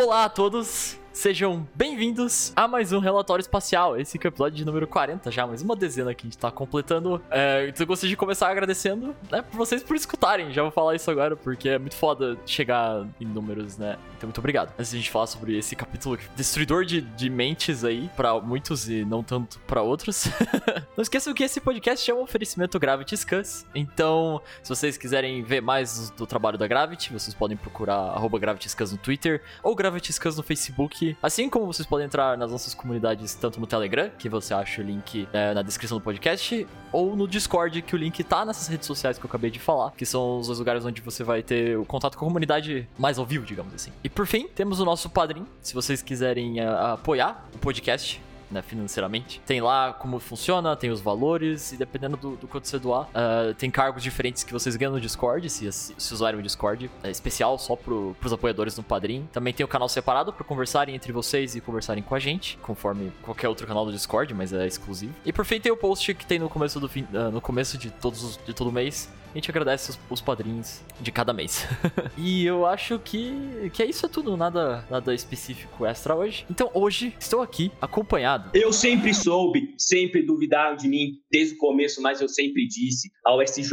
Olá a todos, sejam bem-vindos a mais um relatório espacial. Esse que é o episódio de número 40 já, mais uma dezena que a gente tá completando. É, então eu gostaria de começar agradecendo, né, por vocês por escutarem. Já vou falar isso agora, porque é muito foda chegar em números, né? Então muito obrigado. Antes de a gente falar sobre esse capítulo destruidor de, de mentes aí, pra muitos e não tanto pra outros. não esqueçam que esse podcast é um oferecimento Gravity Scans. Então, se vocês quiserem ver mais do trabalho da Gravity, vocês podem procurar arroba Gravity Scans no Twitter ou Gravity Scans no Facebook. Assim como vocês podem entrar nas nossas comunidades tanto no Telegram, que você acha o link é, na descrição do podcast, ou no Discord, que o link tá nessas redes sociais que eu acabei de falar, que são os dois lugares onde você vai ter o contato com a comunidade mais ao vivo, digamos assim. E por fim, temos o nosso padrinho, se vocês quiserem uh, apoiar o podcast, né, financeiramente. Tem lá como funciona, tem os valores, e dependendo do, do quanto você doar, uh, tem cargos diferentes que vocês ganham no Discord, se, se usarem o Discord. É especial só pro, pros apoiadores no Padrim. Também tem o canal separado para conversarem entre vocês e conversarem com a gente, conforme qualquer outro canal do Discord, mas é exclusivo. E por fim tem o post que tem no começo do fim, uh, no começo de todos os, de todo mês, a gente agradece os, os padrinhos de cada mês. e eu acho que, que é isso é tudo, nada, nada específico extra hoje. Então hoje estou aqui acompanhado. Eu sempre soube, sempre duvidaram de mim desde o começo, mas eu sempre disse: a USJ,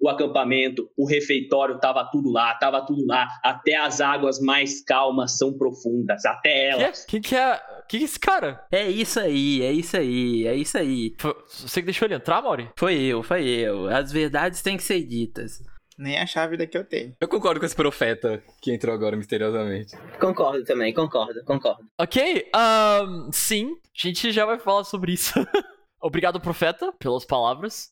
o acampamento, o refeitório, tava tudo lá, tava tudo lá. Até as águas mais calmas são profundas, até elas. Quem que é? Quem que é esse cara? É isso aí, é isso aí, é isso aí. Foi, você que deixou ele entrar, Mauri? Foi eu, foi eu. As verdades têm que ser Nem a chave daqui eu tenho. Eu concordo com esse profeta que entrou agora misteriosamente. Concordo também, concordo, concordo. Ok, um, sim, a gente já vai falar sobre isso. Obrigado, profeta, pelas palavras.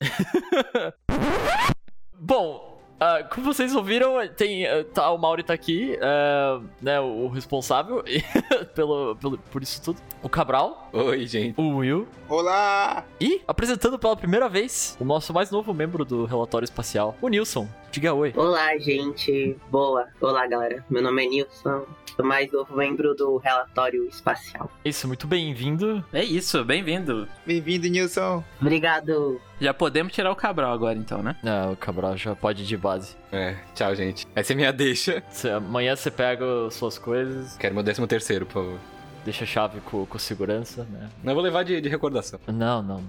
Bom, Uh, como vocês ouviram, tem, uh, tá, o Mauri tá aqui, uh, né, o responsável pelo, pelo, por isso tudo. O Cabral. Oi, gente. O Will. Olá! E, apresentando pela primeira vez, o nosso mais novo membro do Relatório Espacial, o Nilson. Diga oi. Olá, gente. Boa. Olá, galera. Meu nome é Nilson. Sou mais novo membro do Relatório Espacial. Isso, muito bem-vindo. É isso, bem-vindo. Bem-vindo, Nilson. Obrigado. Já podemos tirar o Cabral agora, então, né? Não, o Cabral já pode ir de base. É, tchau, gente. Essa é minha deixa. Cê, amanhã você pega suas coisas. Quero meu décimo terceiro, por favor. Deixa a chave com, com segurança, né? Não, vou levar de, de recordação. Não, não.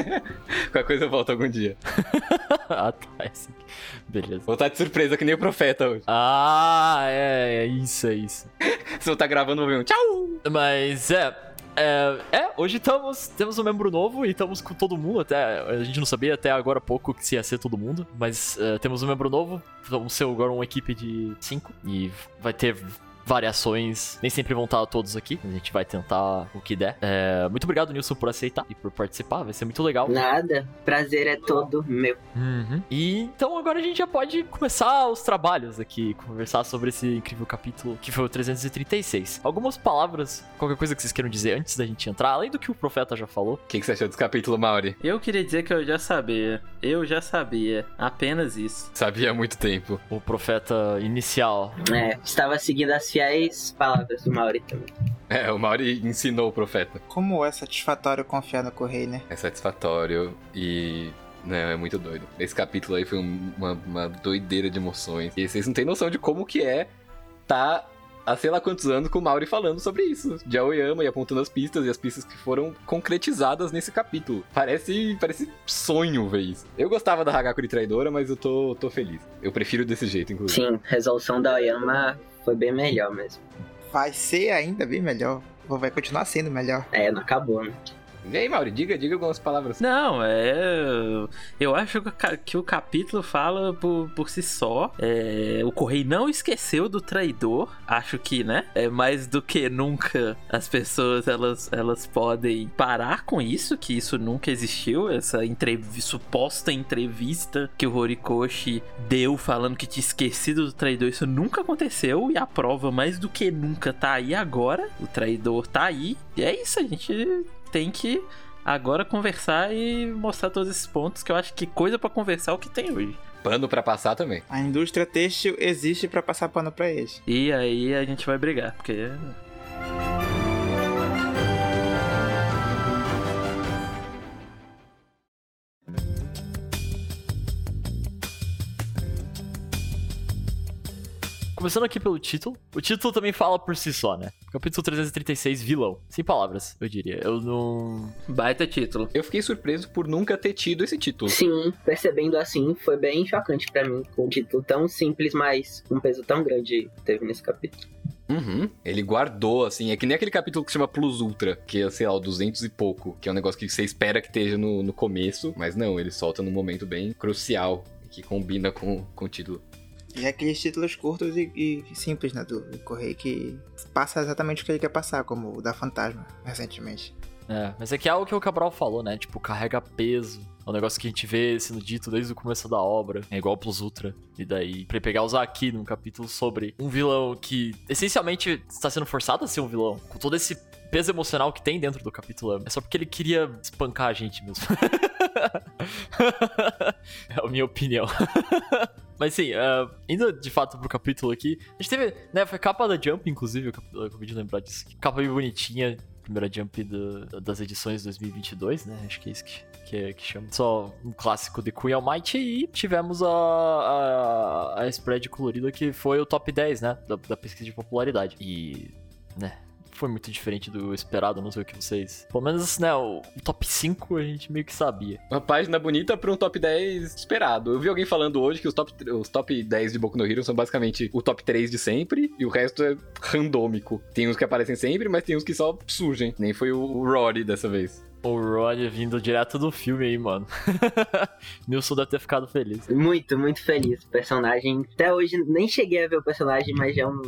Qualquer coisa eu volto algum dia. ah, tá. É assim. Beleza. Vou estar de surpresa que nem o profeta hoje. Ah, é, é isso, é isso. Se eu tá gravando, vou ver um tchau! Mas é, é, é, hoje estamos, temos um membro novo e estamos com todo mundo, até, a gente não sabia até agora há pouco que se ia ser todo mundo, mas uh, temos um membro novo, vamos ser agora uma equipe de cinco e vai ter variações. Nem sempre vão estar todos aqui. A gente vai tentar o que der. É, muito obrigado, Nilson, por aceitar e por participar. Vai ser muito legal. Nada. Prazer é todo meu. Uhum. E então agora a gente já pode começar os trabalhos aqui, conversar sobre esse incrível capítulo que foi o 336. Algumas palavras, qualquer coisa que vocês queiram dizer antes da gente entrar, além do que o profeta já falou. O que, que você achou desse capítulo, Mauri? Eu queria dizer que eu já sabia. Eu já sabia. Apenas isso. Sabia há muito tempo. O profeta inicial. É, estava seguindo as fiéis palavras do Mauri também. É, o Mauri ensinou o profeta. Como é satisfatório confiar no Correio, né? É satisfatório e. Não, é muito doido. Esse capítulo aí foi uma, uma doideira de emoções. E vocês não têm noção de como que é tá há sei lá quantos anos com o Mauri falando sobre isso. De Aoyama e apontando as pistas e as pistas que foram concretizadas nesse capítulo. Parece, parece sonho ver isso. Eu gostava da Hagakure traidora, mas eu tô, tô feliz. Eu prefiro desse jeito, inclusive. Sim, resolução da Aoyama foi bem melhor mesmo. Vai ser ainda bem melhor. Vai continuar sendo melhor. É, não acabou, né? E aí, Mauri, diga, diga algumas palavras. Não, é. Eu acho que o capítulo fala por, por si só. É... O Correio não esqueceu do traidor. Acho que, né? É mais do que nunca as pessoas elas, elas podem parar com isso, que isso nunca existiu. Essa suposta entrevista que o Horikoshi deu falando que tinha esquecido do traidor. Isso nunca aconteceu. E a prova mais do que nunca tá aí agora. O traidor tá aí. E é isso, a gente tem que agora conversar e mostrar todos esses pontos que eu acho que coisa para conversar é o que tem hoje. Pano para passar também. A indústria têxtil existe para passar pano para eles. E aí a gente vai brigar, porque Começando aqui pelo título. O título também fala por si só, né? Capítulo 336, vilão. Sem palavras, eu diria. Eu não. Baita título. Eu fiquei surpreso por nunca ter tido esse título. Sim, percebendo assim, foi bem chocante pra mim, com um título tão simples, mas com um peso tão grande teve nesse capítulo. Uhum. Ele guardou, assim. É que nem aquele capítulo que se chama Plus Ultra, que é, sei lá, o 200 e pouco, que é um negócio que você espera que esteja no, no começo, mas não, ele solta num momento bem crucial, que combina com, com o título. E é aqueles títulos curtos e, e simples, né? Do, Correio que passa exatamente o que ele quer passar, como o da Fantasma, recentemente. É, mas é que é algo que o Cabral falou, né? Tipo, carrega peso. É um negócio que a gente vê sendo dito desde o começo da obra. É igual Plus Ultra. E daí, pra pegar usar aqui num capítulo sobre um vilão que essencialmente está sendo forçado a ser um vilão, com todo esse peso emocional que tem dentro do capítulo, é só porque ele queria espancar a gente mesmo. é a minha opinião. Mas sim, uh, indo de fato pro capítulo aqui, a gente teve, né, foi capa da Jump, inclusive, eu acabei de lembrar disso. Capa bem bonitinha, primeira Jump do- das edições 2022, né, acho que é isso que, que, é- que chama. Só um clássico de Queen Almighty e tivemos a, a, a spread colorida que foi o top 10, né, da, da pesquisa de popularidade. E, né, foi muito diferente do esperado, não sei o que vocês... Pelo menos, né, o, o top 5 a gente meio que sabia. Uma página bonita pra um top 10 esperado. Eu vi alguém falando hoje que os top, os top 10 de Boku no Hero são basicamente o top 3 de sempre e o resto é randômico. Tem uns que aparecem sempre, mas tem uns que só surgem. Nem foi o Rory dessa vez. O Rod vindo direto do filme aí, mano. Nilson deve ter ficado feliz. Muito, muito feliz. O personagem. Até hoje nem cheguei a ver o personagem, mas já um.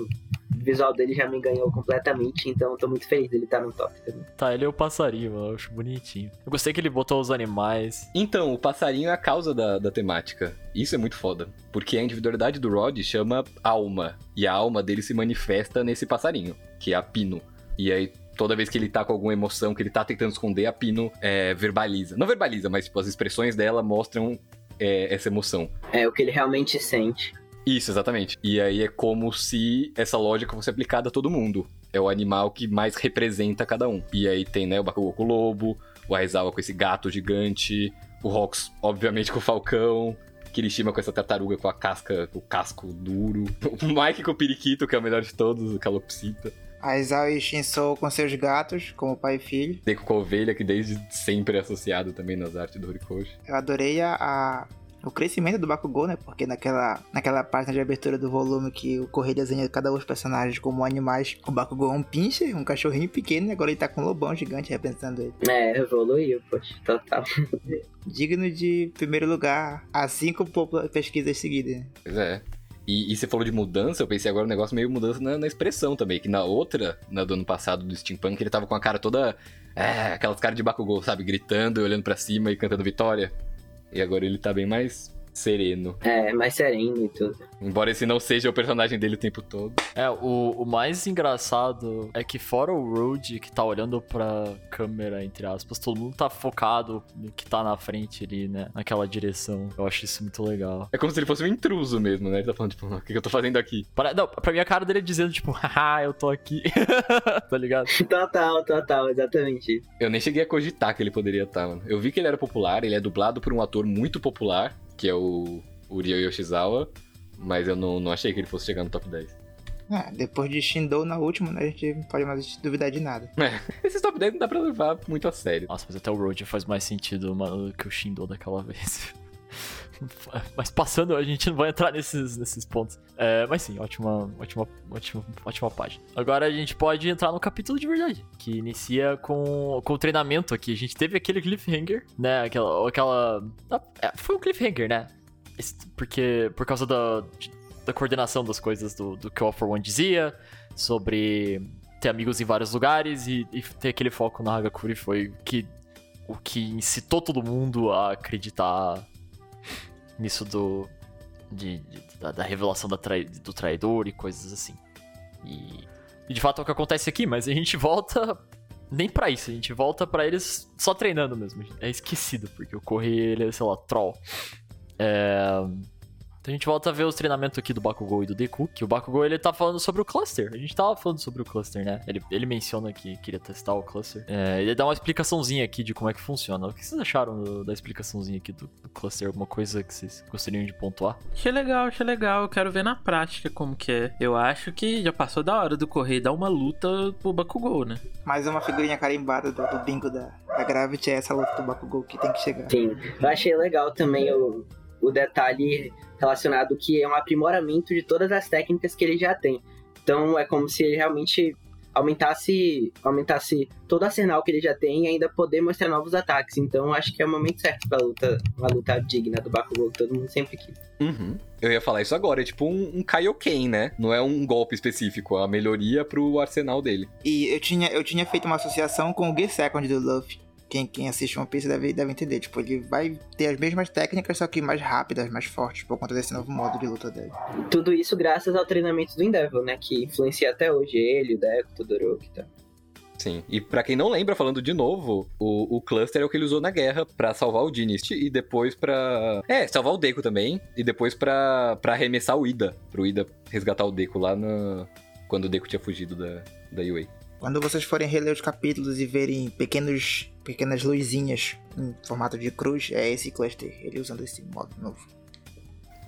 O visual dele já me ganhou completamente, então tô muito feliz dele estar no top também. Tá, ele é o passarinho. Eu acho bonitinho. Eu gostei que ele botou os animais. Então, o passarinho é a causa da, da temática. Isso é muito foda. Porque a individualidade do Rod chama alma. E a alma dele se manifesta nesse passarinho, que é a Pino. E aí, toda vez que ele tá com alguma emoção que ele tá tentando esconder, a Pino é, verbaliza. Não verbaliza, mas tipo, as expressões dela mostram é, essa emoção. É o que ele realmente sente. Isso, exatamente. E aí é como se essa lógica fosse aplicada a todo mundo. É o animal que mais representa cada um. E aí tem, né, o Bakugou com o lobo, o Aizawa com esse gato gigante, o Rox, obviamente, com o falcão, Kirishima com essa tartaruga com a casca, o casco duro, o Mike com o periquito, que é o melhor de todos, o calopsita. Aizawa e Shinsou com seus gatos, como pai e filho. Deco com a ovelha, que desde sempre é associado também nas artes do Horikoshi. Eu adorei a- o crescimento do Bakugou, né? Porque naquela, naquela página de abertura do volume que o Correio desenha cada um dos personagens como animais, o Bakugou é um pincher, um cachorrinho pequeno, e agora ele tá com um lobão gigante representando ele. É, evoluiu, poxa, total. Digno de primeiro lugar, há cinco pesquisas seguidas. né? Pois é. E, e você falou de mudança, eu pensei agora um negócio meio mudança na, na expressão também. Que na outra, na do ano passado do Steampunk, ele tava com a cara toda. É, aquelas caras de Bakugou, sabe? Gritando, olhando pra cima e cantando vitória. E agora ele tá bem mais sereno. É, mais sereno e tudo. Embora esse não seja o personagem dele o tempo todo. É, o, o mais engraçado é que fora o Road que tá olhando pra câmera, entre aspas, todo mundo tá focado no que tá na frente ali, né? Naquela direção. Eu acho isso muito legal. É como se ele fosse um intruso mesmo, né? Ele tá falando, tipo, o que que eu tô fazendo aqui? Para, não, pra mim a cara dele é dizendo, tipo, haha, eu tô aqui. tá ligado? Total, total, exatamente. Eu nem cheguei a cogitar que ele poderia estar, mano. Eu vi que ele era popular, ele é dublado por um ator muito popular, que é o, o Ryo Yoshizawa, mas eu não, não achei que ele fosse chegar no top 10. Ah, depois de Shindou na última, né, a gente não pode mais duvidar de nada. Esses top 10 não dá pra levar muito a sério. Nossa, mas até o Road faz mais sentido mano, que o Shindo daquela vez. Mas passando, a gente não vai entrar nesses, nesses pontos. É, mas sim, ótima, ótima, ótima, ótima página. Agora a gente pode entrar no capítulo de verdade, que inicia com, com o treinamento aqui. A gente teve aquele cliffhanger, né? Aquela. aquela é, foi um cliffhanger, né? Porque por causa da, da coordenação das coisas do, do que o for One dizia, sobre ter amigos em vários lugares e, e ter aquele foco na Hagakure foi que, o que incitou todo mundo a acreditar nisso do. De, de- da, da revelação da trai- do traidor e coisas assim. E, e de fato é o que acontece aqui, mas a gente volta nem pra isso, a gente volta pra eles só treinando mesmo. É esquecido, porque o Correio, ele é, sei lá, troll. É, A gente volta a ver os treinamentos aqui do Bakugou e do Deku, que o Bakugou ele tá falando sobre o cluster. A gente tava falando sobre o cluster, né? Ele, ele menciona que queria testar o cluster. É, ele dá uma explicaçãozinha aqui de como é que funciona. O que vocês acharam do- da explicaçãozinha aqui do, do cluster? Alguma coisa que vocês gostariam de pontuar? Achei legal, achei legal. Eu quero ver na prática como que é. Eu acho que já passou da hora do correr dar uma luta pro Bakugou, né? Mais uma figurinha carimbada do, do bingo da, da Gravity é essa luta do Bakugou que tem que chegar. Sim, eu achei legal também o, o detalhe relacionado que é um aprimoramento de todas as técnicas que ele já tem. Então é como se ele realmente aumentasse, aumentasse todo o arsenal que ele já tem e ainda poder mostrar novos ataques. Então acho que é o momento certo pra luta, uma luta digna do Bakugou, que todo mundo sempre quis. Uhum. Eu ia falar isso agora, é tipo um, um Kaioken, né? Não é um golpe específico, é uma melhoria pro arsenal dele. E eu tinha, eu tinha feito uma associação com o Gear Second do Luffy. Quem, quem assiste One Piece deve, deve entender. Tipo, ele vai ter as mesmas técnicas, só que mais rápidas, mais fortes, por conta desse novo modo de luta dele. Tudo isso graças ao treinamento do Endeavor, né? Que influencia até hoje ele, o Deco, o Todoroki e tal. Sim. E pra quem não lembra, falando de novo, o, o Cluster é o que ele usou na guerra pra salvar o Dynasty e depois pra. É, salvar o Deku também. E depois pra, pra arremessar o Ida. Pro Ida resgatar o Deku lá na. Quando o Deku tinha fugido da, da UA. Quando vocês forem reler os capítulos e verem pequenos, pequenas luzinhas em formato de cruz, é esse cluster, ele usando esse modo novo.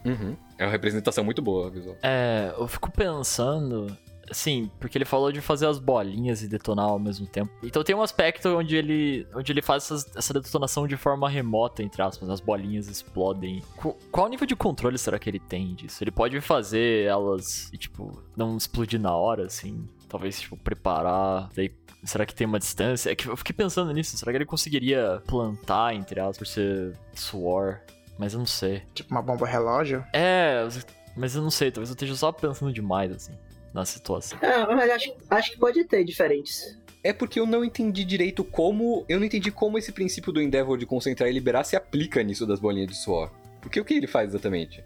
Uhum. É uma representação muito boa, visual. É, eu fico pensando. Sim, porque ele falou de fazer as bolinhas e detonar ao mesmo tempo. Então tem um aspecto onde ele, onde ele faz essas- essa detonação de forma remota, entre aspas, as bolinhas explodem. Qu- Qual nível de controle será que ele tem disso? Ele pode fazer elas, e, tipo, não explodir na hora, assim? Talvez, tipo, preparar, daí Será que tem uma distância? É que eu fiquei pensando nisso. Será que ele conseguiria plantar, entre aspas, por ser suor? Mas eu não sei. Tipo uma bomba relógio. É, mas eu não sei. Talvez eu esteja só pensando demais, assim, na situação. Ah, mas acho, acho que pode ter diferentes. É porque eu não entendi direito como. Eu não entendi como esse princípio do Endeavor de concentrar e liberar se aplica nisso das bolinhas de suor. Porque o que ele faz exatamente?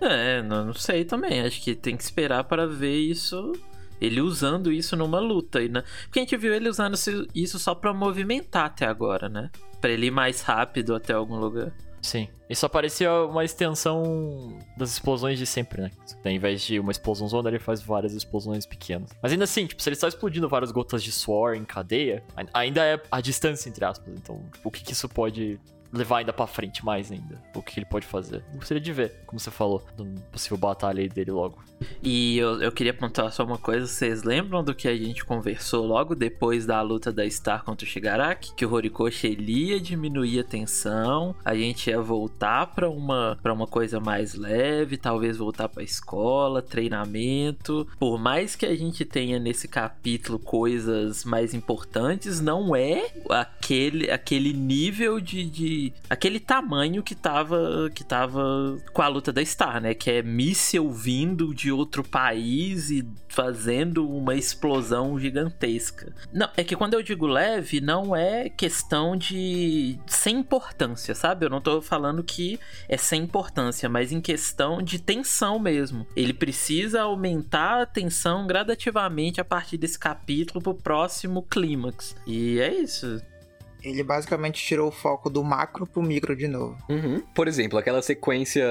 É, não, não sei também. Acho que tem que esperar para ver isso. Ele usando isso numa luta. E na... Porque a gente viu ele usando isso- só pra movimentar até agora, né? Pra ele ir mais rápido até algum lugar. Sim. Isso parecia uma extensão das explosões de sempre, né? Ao invés de uma explosão zona, ele faz várias explosões pequenas. Mas ainda assim, tipo, se ele está explodindo várias gotas de suor em cadeia, ai- ainda é a distância, entre aspas. Então, o que, que isso pode levar ainda pra frente mais ainda? O que que ele pode fazer? Gostaria de ver, como você falou, numa possível batalha dele logo. E eu, eu queria pontuar só uma coisa. Vocês lembram do que a gente conversou logo depois da luta da Star contra o Shigaraki? Que o Horikoshi ele ia diminuir a tensão, a gente ia voltar pra uma, pra uma coisa mais leve, talvez voltar pra escola, treinamento. Por mais que a gente tenha nesse capítulo coisas mais importantes, não é aquele, aquele nível de, de. aquele tamanho que tava, que tava com a luta da Star, né? Que é míssel vindo de outro país e fazendo uma explosão gigantesca. Não, é que quando eu digo leve, não é questão de sem importância, sabe? Eu não tô falando que é sem importância, mas em questão de tensão mesmo. Ele precisa aumentar a tensão gradativamente a partir desse capítulo pro próximo clímax. E é isso. Ele basicamente tirou o foco do macro pro micro de novo. Uhum. Por exemplo, aquela sequência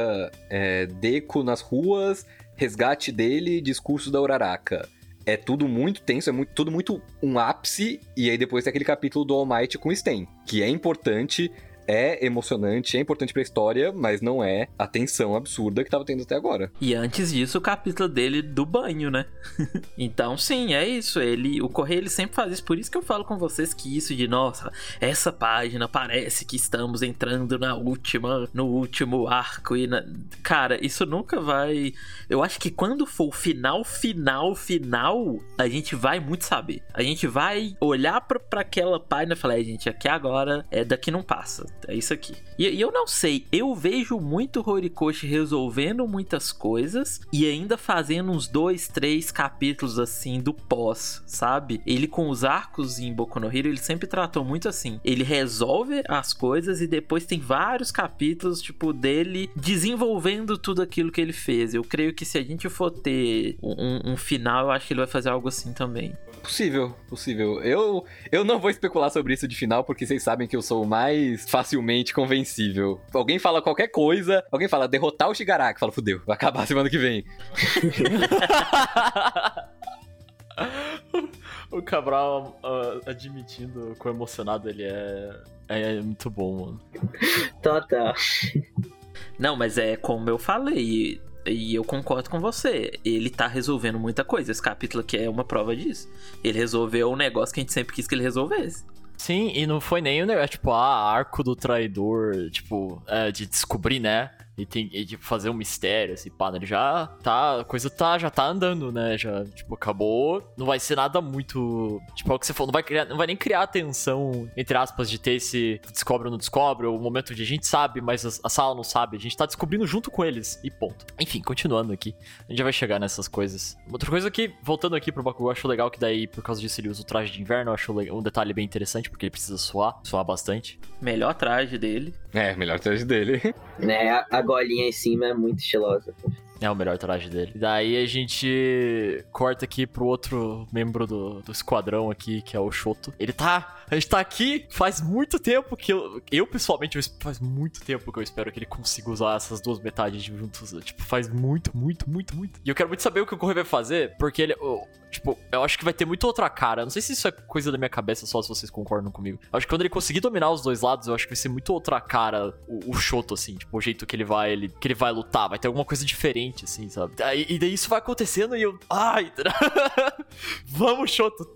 é, Deco nas ruas, resgate dele, discurso da Uraraka. É tudo muito tenso, é muito, tudo muito um ápice, e aí depois tem aquele capítulo do All Might com Sten, que é importante, é emocionante, é importante pra história, mas não é a tensão absurda que tava tendo até agora. E antes disso, o capítulo dele do banho, né? então, sim, é isso. Ele, o Correio ele sempre faz isso. Por isso que eu falo com vocês que isso de nossa, essa página parece que estamos entrando na última, no último arco e na... cara, isso nunca vai. Eu acho que quando for o final, final, final, a gente vai muito saber. A gente vai olhar pra aquela página e falar, é, gente, aqui agora é daqui não passa. É isso aqui. E, e eu não sei, eu vejo muito Horikoshi resolvendo muitas coisas e ainda fazendo uns dois, três capítulos assim do pós, sabe? Ele com os arcos em Boku no Hero, ele sempre tratou muito assim. Ele resolve as coisas e depois tem vários capítulos, tipo, dele desenvolvendo tudo aquilo que ele fez. Eu creio que se a gente for ter um, um final, eu acho que ele vai fazer algo assim também. Possível, possível. Eu, eu não vou especular sobre isso de final, porque vocês sabem que eu sou o mais facilmente convencível. Alguém fala qualquer coisa, alguém fala derrotar o Shigaraki, fala, fudeu, vai acabar semana que vem. o Cabral uh, admitindo quão emocionado ele é. É muito bom, mano. Total. Não, mas é como eu falei, e eu concordo com você. Ele tá resolvendo muita coisa. Esse capítulo aqui é uma prova disso. Ele resolveu um negócio que a gente sempre quis que ele resolvesse. Sim, e não foi nem o negócio, tipo, ah, arco do traidor, tipo, é, de descobrir, né? E tem e de fazer um mistério, assim, pá, né? Ele já tá. A coisa tá, já tá andando, né? Já, tipo, acabou. Não vai ser nada muito. Tipo, é o que você falou, não vai, criar, não vai nem criar tensão, entre aspas, de ter esse descobre ou não descobre, ou o momento de a gente sabe, mas a, a, sala não sabe. A gente tá descobrindo junto com eles. E ponto. Enfim, continuando aqui. A gente já vai chegar nessas coisas. Outra coisa que, voltando aqui pro Bakugou, eu acho legal que daí, por causa disso, ele usa o traje de inverno. Eu acho um detalhe bem interessante, porque ele precisa suar, suar bastante. Melhor traje dele. É, melhor traje dele. Né, a golinha em cima é muito estilosa. É o melhor traje dele. Daí a gente corta aqui pro outro membro do, do esquadrão aqui, que é o Shoto. Ele tá. A gente tá aqui faz muito tempo que eu. Eu, pessoalmente, faz muito tempo que eu espero que ele consiga usar essas duas metades juntos. Tipo, faz muito, muito, muito, muito. E eu quero muito saber o que o Correio vai fazer, porque ele. Tipo, eu acho que vai ter muito outra cara. Não sei se isso é coisa da minha cabeça, só se vocês concordam comigo. Eu acho que quando ele conseguir dominar os dois lados, eu acho que vai ser muito outra cara o, o Shoto, assim. Tipo, o jeito que ele vai, ele, que ele vai lutar. Vai ter alguma coisa diferente, assim, sabe? E, e daí isso vai acontecendo e eu. Ai! Vamos, Shoto!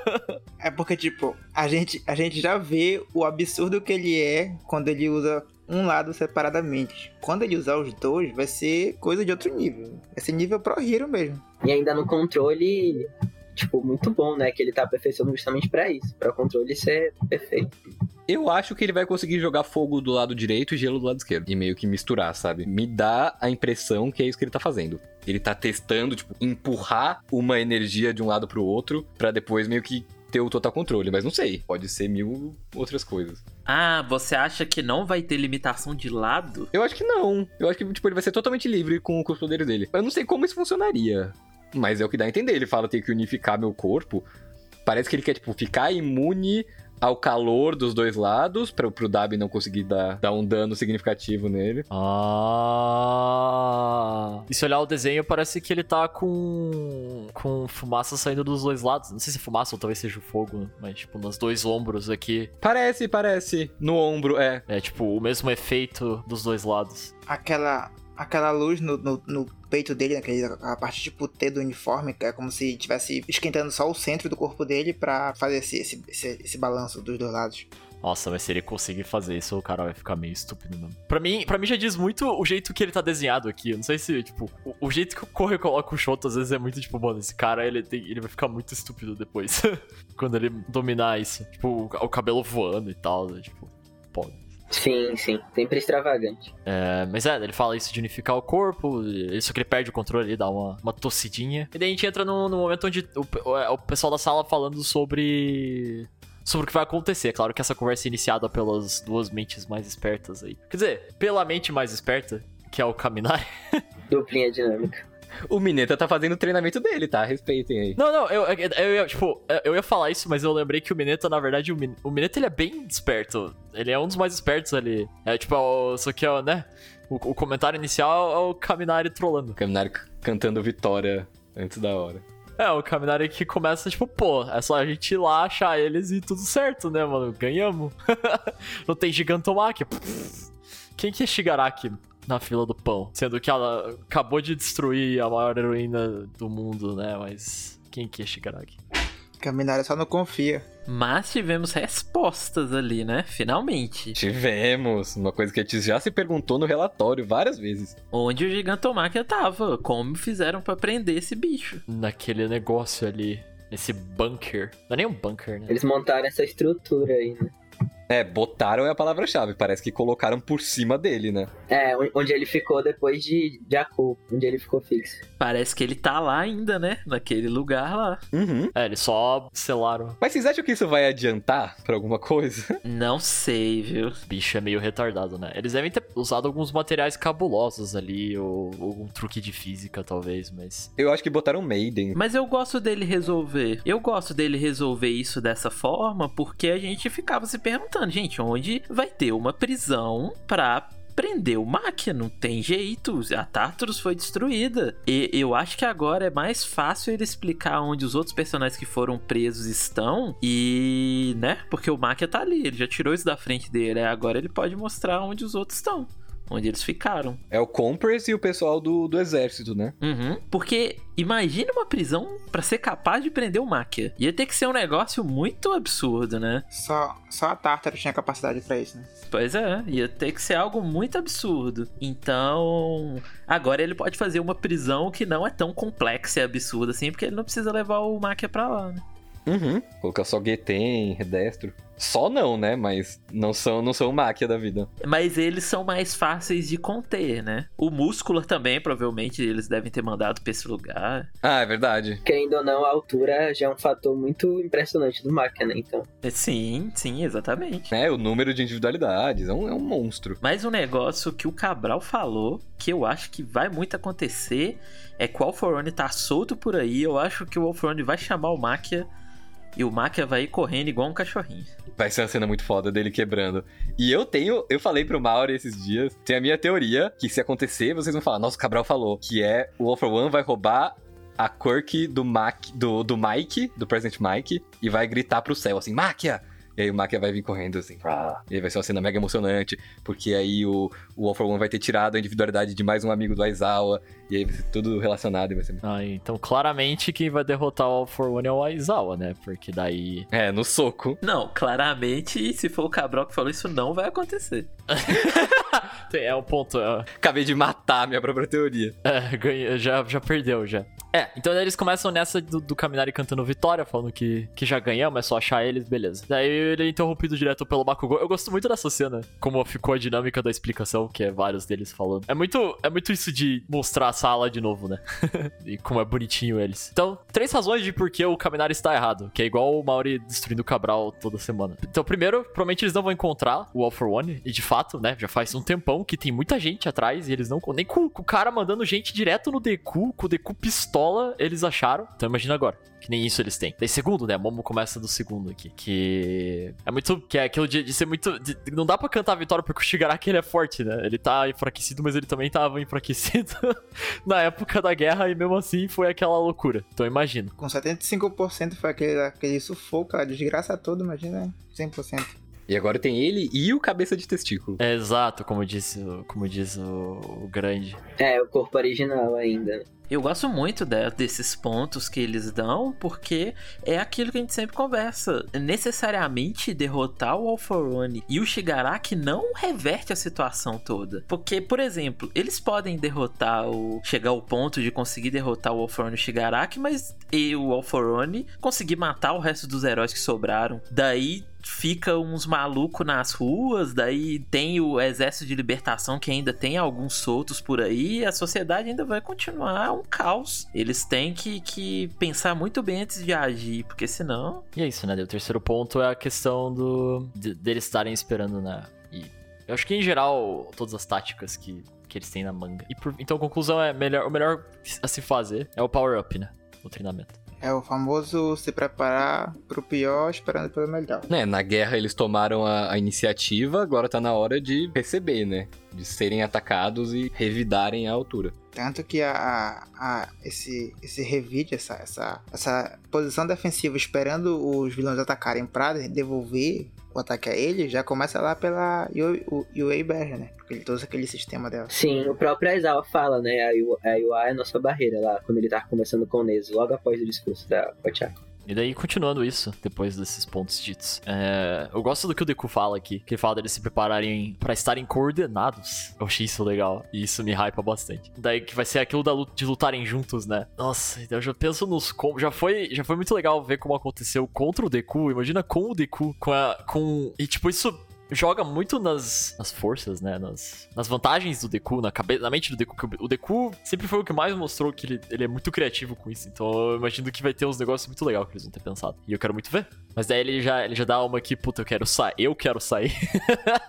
é porque, tipo, a gente, a gente já vê o absurdo que ele é quando ele usa um lado separadamente. Quando ele usar os dois, vai ser coisa de outro nível. Vai ser nível Pro Hero mesmo. E ainda no controle, tipo, muito bom, né? Que ele tá aperfeiçoando justamente para isso. Para o controle ser perfeito. Eu acho que ele vai conseguir jogar fogo do lado direito e gelo do lado esquerdo. E meio que misturar, sabe? Me dá a impressão que é isso que ele tá fazendo. Ele tá testando, tipo, empurrar uma energia de um lado pro outro, para depois meio que ter o total controle, mas não sei. Pode ser mil outras coisas. Ah, você acha que não vai ter limitação de lado? Eu acho que não. Eu acho que tipo, ele vai ser totalmente livre com, com os poderes dele. Eu não sei como isso funcionaria. Mas é o que dá a entender. Ele fala que tem que unificar meu corpo. Parece que ele quer, tipo, ficar imune ao calor dos dois lados, para pro Dabi não conseguir dar, dar um dano significativo nele. Ah. E se olhar o desenho, parece que ele tá com. com fumaça saindo dos dois lados. Não sei se é fumaça ou talvez seja o fogo, mas tipo, nos dois ombros aqui. Parece, parece. No ombro, é. É tipo o mesmo efeito dos dois lados. Aquela aquela luz no, no, no peito dele, naquele, a parte tipo T do uniforme, que é como se estivesse esquentando só o centro do corpo dele para fazer esse, esse, esse, esse, balanço dos dois lados. Nossa, mas se ele conseguir fazer isso, o cara vai ficar meio estúpido mesmo. Pra mim, pra mim já diz muito o jeito que ele tá desenhado aqui. Eu não sei se, tipo, o, o jeito que o Corre coloca o Shoto às vezes é muito, tipo, mano, esse cara ele, tem, ele vai ficar muito estúpido depois. quando ele dominar isso. Tipo, o, o cabelo voando e tal. Né? Tipo, pode. Sim, sim. Sempre extravagante. É, mas é, ele fala isso de unificar o corpo, isso que ele perde o controle, ele dá uma, uma tossidinha. E daí a gente entra no, no momento onde o, o, é, o pessoal da sala falando sobre sobre o que vai acontecer. Claro que essa conversa é iniciada pelas duas mentes mais espertas aí. Quer dizer, pela mente mais esperta, que é o Kaminari. Duplinha dinâmica. O Mineta tá fazendo o treinamento dele, tá? Respeitem aí. Não, não, eu, eu, eu, ia, tipo, eu ia falar isso, mas eu lembrei que o Mineta, na verdade, o, Min, o Mineta ele é bem esperto. Ele é um dos mais espertos ali. É tipo, é só que é, né? O, o, comentário inicial é o Kaminari trollando. O Kaminari cantando vitória antes da hora. É, o Kaminari que começa, tipo, pô, é só a gente ir lá achar eles e tudo certo, né, mano? Ganhamos. Não tem Gigantomachia. Quem que é Shigaraki? Na fila do pão. Sendo que ela acabou de destruir a maior heroína do mundo, né? Mas quem que é Shigaraki? Kaminari só não confia. Mas tivemos respostas ali, né? Finalmente. Tivemos. Uma coisa que a gente já se perguntou no relatório várias vezes. Onde o Gigantomáquia tava? Como fizeram para prender esse bicho? Naquele negócio ali. Esse bunker. Não é nem um bunker, né? Eles montaram essa estrutura aí, né? É, botaram é a palavra-chave. Parece que colocaram por cima dele, né? É, onde ele ficou depois de Jakku, onde ele ficou fixo. Parece que ele tá lá ainda, né? Naquele lugar lá. Uhum. É, eles só selaram. Mas vocês acham que isso vai adiantar pra alguma coisa? Não sei, viu? O bicho é meio retardado, né? Eles devem ter usado alguns materiais cabulosos ali, ou algum truque de física, talvez, mas. Eu acho que botaram Maiden. Mas eu gosto dele resolver. Eu gosto dele resolver isso dessa forma, porque a gente ficava se perguntando gente, onde vai ter uma prisão pra prender o Máquia, não tem jeito. A Tartarus foi destruída. E eu acho que agora é mais fácil ele explicar onde os outros personagens que foram presos estão. E, né? Porque o Máquia tá ali, ele já tirou isso da frente dele. Agora ele pode mostrar onde os outros estão. Onde eles ficaram. É o Compress e o pessoal do, do exército, né? Uhum. Porque imagina uma prisão pra ser capaz de prender o Máquia. Ia ter que ser um negócio muito absurdo, né? Só, só a Tartarus tinha capacidade pra isso, né? Pois é, ia ter que ser algo muito absurdo. Então, agora ele pode fazer uma prisão que não é tão complexa e absurda assim, porque ele não precisa levar o Máquia pra lá, né? Uhum. Colocar só Geten, Redestro. Só não, né? Mas não são, não são máquina da vida. Mas eles são mais fáceis de conter, né? O Muscular também, provavelmente, eles devem ter mandado pra esse lugar. Ah, é verdade. Querendo ou não, a altura já é um fator muito impressionante do máquina, então. É, Sim, sim, exatamente. É, o número de individualidades. É um, é um monstro. Mas um negócio que o Cabral falou, que eu acho que vai muito acontecer, é que o Alforone tá solto por aí. Eu acho que o Alforone vai chamar o Máquia e o Máquia vai correndo igual um cachorrinho. Vai ser uma cena muito foda dele quebrando. E eu tenho, eu falei pro Mauri esses dias, tem a minha teoria, que se acontecer, vocês vão falar, nossa, o Cabral falou, que é o All for One vai roubar a quirk do, Mac, do, do Mike, do President Mike, e vai gritar pro céu assim, Máquia! E aí o Máquia vai vir correndo assim. Prá. E aí vai ser uma cena mega emocionante, porque aí o, o All for One vai ter tirado a individualidade de mais um amigo do Aizawa, e aí vai ser tudo relacionado e vai ser... Ah, então claramente quem vai derrotar o All for One é o Aizawa, né? Porque daí. É, no soco. Não, claramente, se for o Cabral que falou isso, não vai acontecer. é o ponto. É, Acabei de matar a minha própria teoria. é, ganha- já, já perdeu já. É, então daí eles começam nessa do, do Kaminari cantando vitória, falando que, que já ganhamos, é só achar eles, beleza. Daí ele é interrompido direto pelo Bakugou. Eu gosto muito dessa cena, como ficou a dinâmica da explicação, que é vários deles falando. É muito, é muito isso de mostrar a sala de novo, né? e como é bonitinho eles. Então, três razões de por que o Kaminari está errado, que é igual o Mauri destruindo o Cabral toda semana. Então, primeiro, provavelmente eles não vão encontrar o All for One, e de fato, né, já faz um tempão que tem muita gente atrás, e eles não. Nem com, com o cara mandando gente direto no Deku, com o Deku pistola, eles acharam. Então, imagina agora. Que nem isso eles têm. Daí, segundo, né? A Momo começa do segundo aqui. Que é muito. Que é aquilo de, de ser muito. de- não dá pra cantar a vitória porque o Shigaraki ele é forte, né? Ele tá enfraquecido, mas ele também tava enfraquecido na época da guerra e mesmo assim foi aquela loucura. Então, imagina. Com 75% foi aquele, aquele sufoco, a desgraça toda, imagina 100%. E agora tem ele e o cabeça de testículo. É exato, como disse, como diz o, o grande. É, o corpo original ainda. Eu gosto muito de- desses pontos que eles dão, porque é aquilo que a gente sempre conversa. Necessariamente derrotar o Alforone e o Shigaraki não reverte a situação toda. Porque, por exemplo, eles podem derrotar o. chegar ao ponto de conseguir derrotar o Alforone e o Shigaraki, mas e o Alforone conseguir matar o resto dos heróis que sobraram. Daí fica uns malucos nas ruas, daí tem o exército de libertação que ainda tem alguns soltos por aí, a sociedade ainda vai continuar um caos. Eles têm que, que pensar muito bem antes de agir, porque senão. E é isso, né? O terceiro ponto é a questão do de- deles estarem esperando, né? E eu acho que em geral, todas as táticas que, que eles têm na manga. Por- então a conclusão é melhor, o melhor a se fazer é o power up, né? O treinamento. É o famoso se preparar pro pior esperando pelo melhor. Né, na guerra eles tomaram a, a iniciativa, agora tá na hora de receber, né? De serem atacados e revidarem a altura. Tanto que a, a- a- esse, esse revide, essa, essa, essa posição defensiva esperando os vilões atacarem pra devolver o ataque a ele, já começa lá pela Yui Berger, né? Porque ele trouxe aquele sistema dela. Sim, o próprio Aizawa fala, né? A Yu- a Yua é a nossa barreira lá, quando ele tava conversando com o Nezu, logo após o discurso da Pochaka. E daí, continuando isso, depois desses pontos ditos, é, eu gosto do que o Deku fala aqui, que ele fala deles se prepararem pra estarem coordenados. Eu achei isso legal, e isso me hypa bastante. Daí que vai ser aquilo da luta, de lutarem juntos, né? Nossa, eu já penso nos com... já foi Já foi muito legal ver como aconteceu contra o Deku, imagina com o Deku, com a... Com... E tipo, isso joga muito nas, nas forças, né? Nas, nas vantagens do Deku, na, cabeça, na mente do Deku. que O Deku sempre foi o que mais mostrou que ele, ele é muito criativo com isso. Então eu imagino que vai ter uns negócios muito legais que eles vão ter pensado. E eu quero muito ver. Mas daí ele já, ele já dá uma aqui, puta, eu quero sair. Eu quero sair.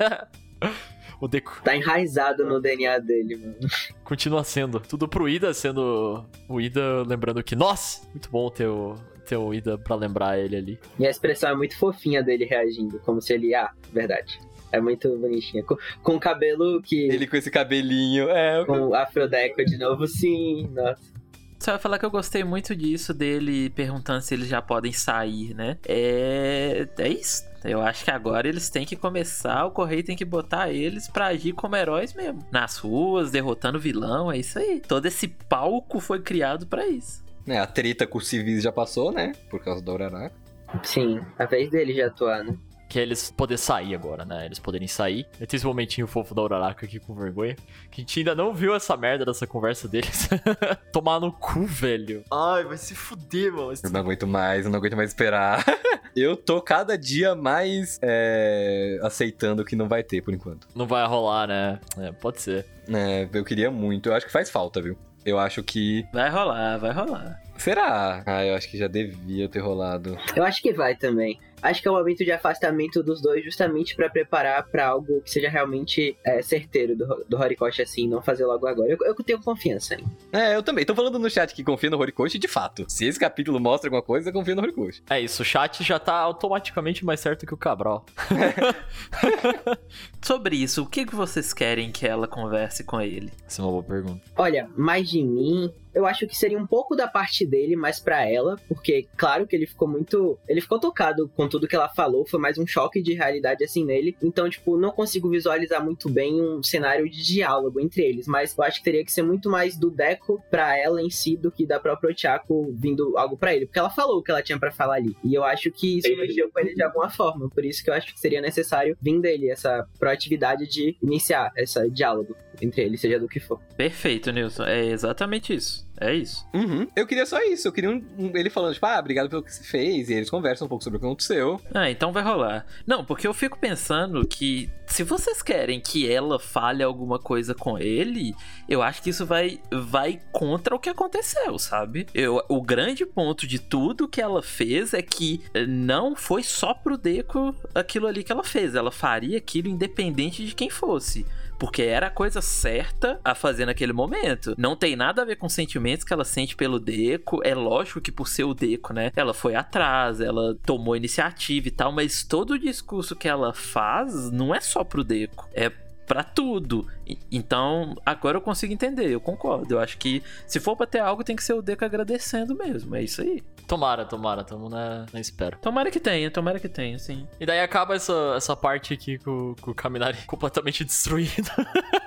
o Deku Tá enraizado no DNA dele, mano. continua sendo. Tudo pro Ida, sendo o Ida lembrando que, nossa, muito bom ter o. ter o Ida pra lembrar ele ali. E a expressão é muito fofinha dele reagindo, como se ele. Ah, verdade. É muito bonitinha. Com, com o cabelo que. Ele com esse cabelinho, é. Com o Afrodeco de novo, sim. Nossa. Só ia falar que eu gostei muito disso, dele perguntando se eles já podem sair, né? É. É isso. Eu acho que agora eles têm que começar, o Correio tem que botar eles pra agir como heróis mesmo. Nas ruas, derrotando vilão, é isso aí. Todo esse palco foi criado para isso. É, a treta com os civis já passou, né? Por causa do Uraraka. Sim, a vez dele já atuar, né? que é eles poderem sair agora, né? Eles poderem sair. Eu tenho esse momentinho fofo da Uraraka aqui com vergonha. Que a gente ainda não viu essa merda dessa conversa deles. Tomar no cu, velho. Ai, vai se fuder, mano. Eu não aguento mais, eu não aguento mais esperar. eu tô cada dia mais é, aceitando que não vai ter por enquanto. Não vai rolar, né? É, pode ser. É, eu queria muito. Eu acho que faz falta, viu? Eu acho que. Vai rolar, vai rolar. Será? Ah, eu acho que já devia ter rolado. Eu acho que vai também. Acho que é um momento de afastamento dos dois justamente para preparar para algo que seja realmente é, certeiro do, do Horikoshi assim, não fazer logo agora. Eu, eu tenho confiança hein? É, eu também. Tô falando no chat que confia no Horikoshi de fato. Se esse capítulo mostra alguma coisa, eu confio no Horikoshi. É isso, o chat já tá automaticamente mais certo que o Cabral. Sobre isso, o que, que vocês querem que ela converse com ele? Essa é uma boa pergunta. Olha, mais de mim, eu acho que seria um pouco da parte dele, mais para ela, porque claro que ele ficou muito, ele ficou tocado com tudo que ela falou, foi mais um choque de realidade assim nele. Então, tipo, não consigo visualizar muito bem um cenário de diálogo entre eles, mas eu acho que teria que ser muito mais do Deco para ela em si do que da própria Ochako vindo algo para ele, porque ela falou o que ela tinha para falar ali. E eu acho que isso mexeu com ele de alguma forma, por isso que eu acho que seria necessário vir dele essa proatividade de iniciar esse diálogo entre eles, seja do que for. Perfeito, Nilson. É exatamente isso. É isso. Uhum. Eu queria só isso. Eu queria um, um, ele falando, tipo, ah, obrigado pelo que você fez. E eles conversam um pouco sobre o que aconteceu. Ah, então vai rolar. Não, porque eu fico pensando que se vocês querem que ela fale alguma coisa com ele, eu acho que isso vai, vai contra o que aconteceu, sabe? Eu, o grande ponto de tudo que ela fez é que não foi só pro Deco aquilo ali que ela fez. Ela faria aquilo independente de quem fosse porque era a coisa certa a fazer naquele momento. Não tem nada a ver com sentimentos que ela sente pelo Deco. É lógico que por ser o Deco, né? Ela foi atrás, ela tomou iniciativa e tal, mas todo o discurso que ela faz não é só pro Deco. É para tudo. Então, agora eu consigo entender, eu concordo. Eu acho que se for pra ter algo, tem que ser o Deco agradecendo mesmo. É isso aí. Tomara, tomara, tamo na, na espera. Tomara que tenha, tomara que tenha, sim. E daí acaba essa, essa parte aqui com, com o Kaminari completamente destruído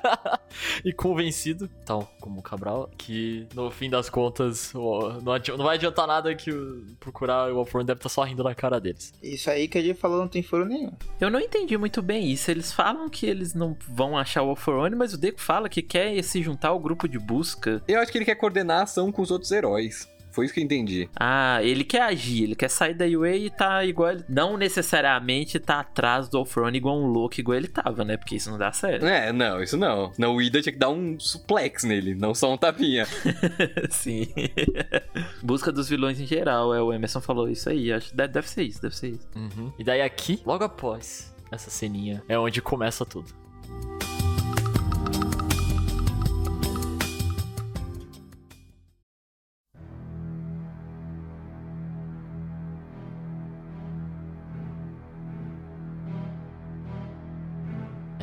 e convencido, tal como o Cabral, que no fim das contas não, não vai adiantar nada que procurar o Alforno deve estar tá só rindo na cara deles. Isso aí que ele falou não tem furo nenhum. Eu não entendi muito bem isso. Eles falam que eles não vão achar o Alforone, mas o Deco fala que quer se juntar ao grupo de busca. Eu acho que ele quer coordenar a ação com os outros heróis. Foi isso que eu entendi. Ah, ele quer agir, ele quer sair da UA e tá igual. Não necessariamente tá atrás do Offrone igual um louco igual ele tava, né? Porque isso não dá certo. É, não, isso não. Não, o Ida tinha que dar um suplex nele, não só um tapinha. Sim. Busca dos vilões em geral, é, o Emerson falou isso aí. Acho, deve, deve ser isso, deve ser isso. Uhum. E daí aqui, logo após essa ceninha, é onde começa tudo.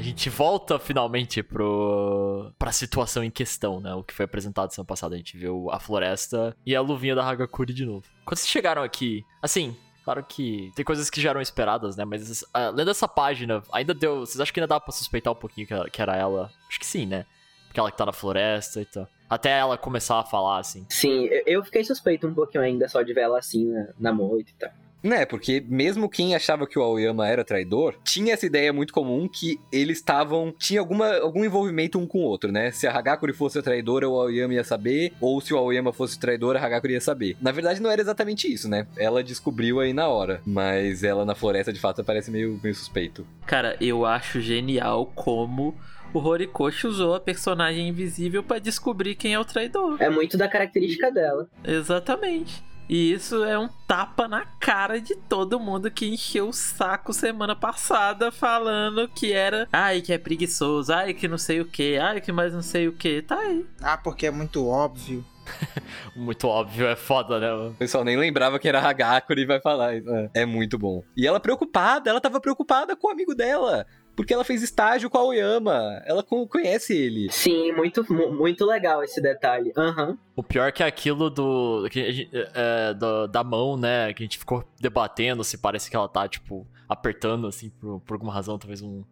Gente volta finalmente pro pra situação em questão, né? O que foi apresentado semana passada. A gente viu a floresta e a luvinha da Hagakuri de novo. Quando vocês chegaram aqui, assim, Claro que tem coisas que já eram esperadas, né? Mas uh, lendo essa página, ainda deu. Vocês acham que ainda dá pra suspeitar um pouquinho que era, que era ela? Acho que sim, né? Porque ela que tá na floresta e tal. Até ela começar a falar, assim. Sim, eu fiquei suspeito um pouquinho ainda só de ver ela assim na, na moita e tal. Né, porque mesmo quem achava que o Aoyama era traidor, tinha essa ideia muito comum que eles estavam. tinha alguma, algum envolvimento um com o outro, né? Se a Hagakure fosse a traidora, o Aoyama ia saber, ou se o Aoyama fosse traidor, a Hagakure ia saber. Na verdade, não era exatamente isso, né? Ela descobriu aí na hora, mas ela na floresta de fato parece meio, meio suspeito. Cara, eu acho genial como o Horikoshi usou a personagem invisível para descobrir quem é o traidor. É muito da característica dela. Exatamente. E isso é um tapa na cara de todo mundo que encheu o saco semana passada falando que era, ai, que é preguiçoso, ai, que não sei o que, ai, que mais não sei o que. Tá aí. Ah, porque é muito óbvio. Muito óbvio, é foda, né? O pessoal nem lembrava que era Hagakure e vai falar. isso. É, é muito bom. E ela preocupada, ela tava preocupada com o amigo dela. Porque ela fez estágio com a Oyama. Ela con- conhece ele. Sim, muito, mu- muito legal esse detalhe. Aham. O pior que é aquilo do, que gente- é, do- da mão, né? Que a gente ficou debatendo se parece que ela tá, tipo, apertando, assim, por, por alguma razão, talvez um.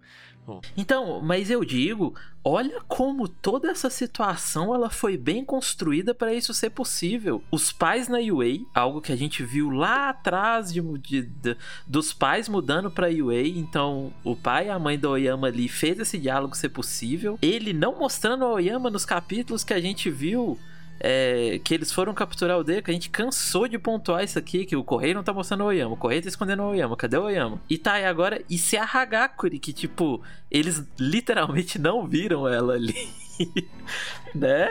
Então, mas eu digo, olha como toda essa situação ela foi bem construída para isso ser possível. Os pais na UA, algo que a gente viu lá atrás de, de- de- dos pais mudando para UA, então o pai e a mãe da Oyama ali fez esse diálogo ser possível. Ele não mostrando a Oyama nos capítulos que a gente viu é, que eles foram capturar o Deku, a gente cansou de pontuar isso aqui, que o Correio não tá mostrando o Oyama, o Correio tá escondendo o Oyama, cadê o Oyama? E tá aí agora, e se a Hagakure, que tipo, eles literalmente não viram ela ali. né?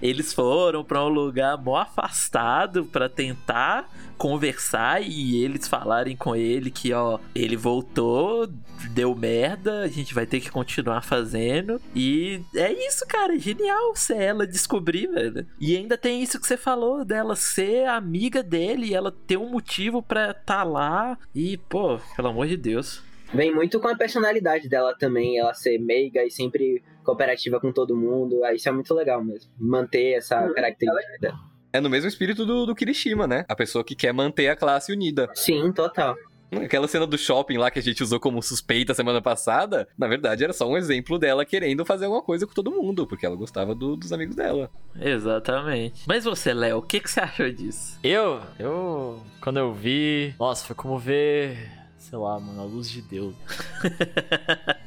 Eles foram pra um lugar mó afastado pra tentar conversar e eles falarem com ele que, ó, ele voltou, deu merda, a gente vai ter que continuar fazendo. E é isso, cara, é genial ser ela descobrir, velho. E ainda tem isso que você falou dela ser amiga dele e ela ter um motivo pra tá lá. E, pô, pelo amor de Deus. Vem muito com a personalidade dela também, ela ser meiga e sempre cooperativa com todo mundo. Aí isso é muito legal mesmo. Manter essa característica dela. É no mesmo espírito do, do Kirishima, né? A pessoa que quer manter a classe unida. Sim, total. Aquela cena do shopping lá que a gente usou como suspeita semana passada, na verdade era só um exemplo dela querendo fazer alguma coisa com todo mundo, porque ela gostava do- dos amigos dela. Exatamente. Mas você, Léo, o que, que você achou disso? Eu, eu, quando eu vi, nossa, foi como ver, sei lá, mano, a luz de Deus.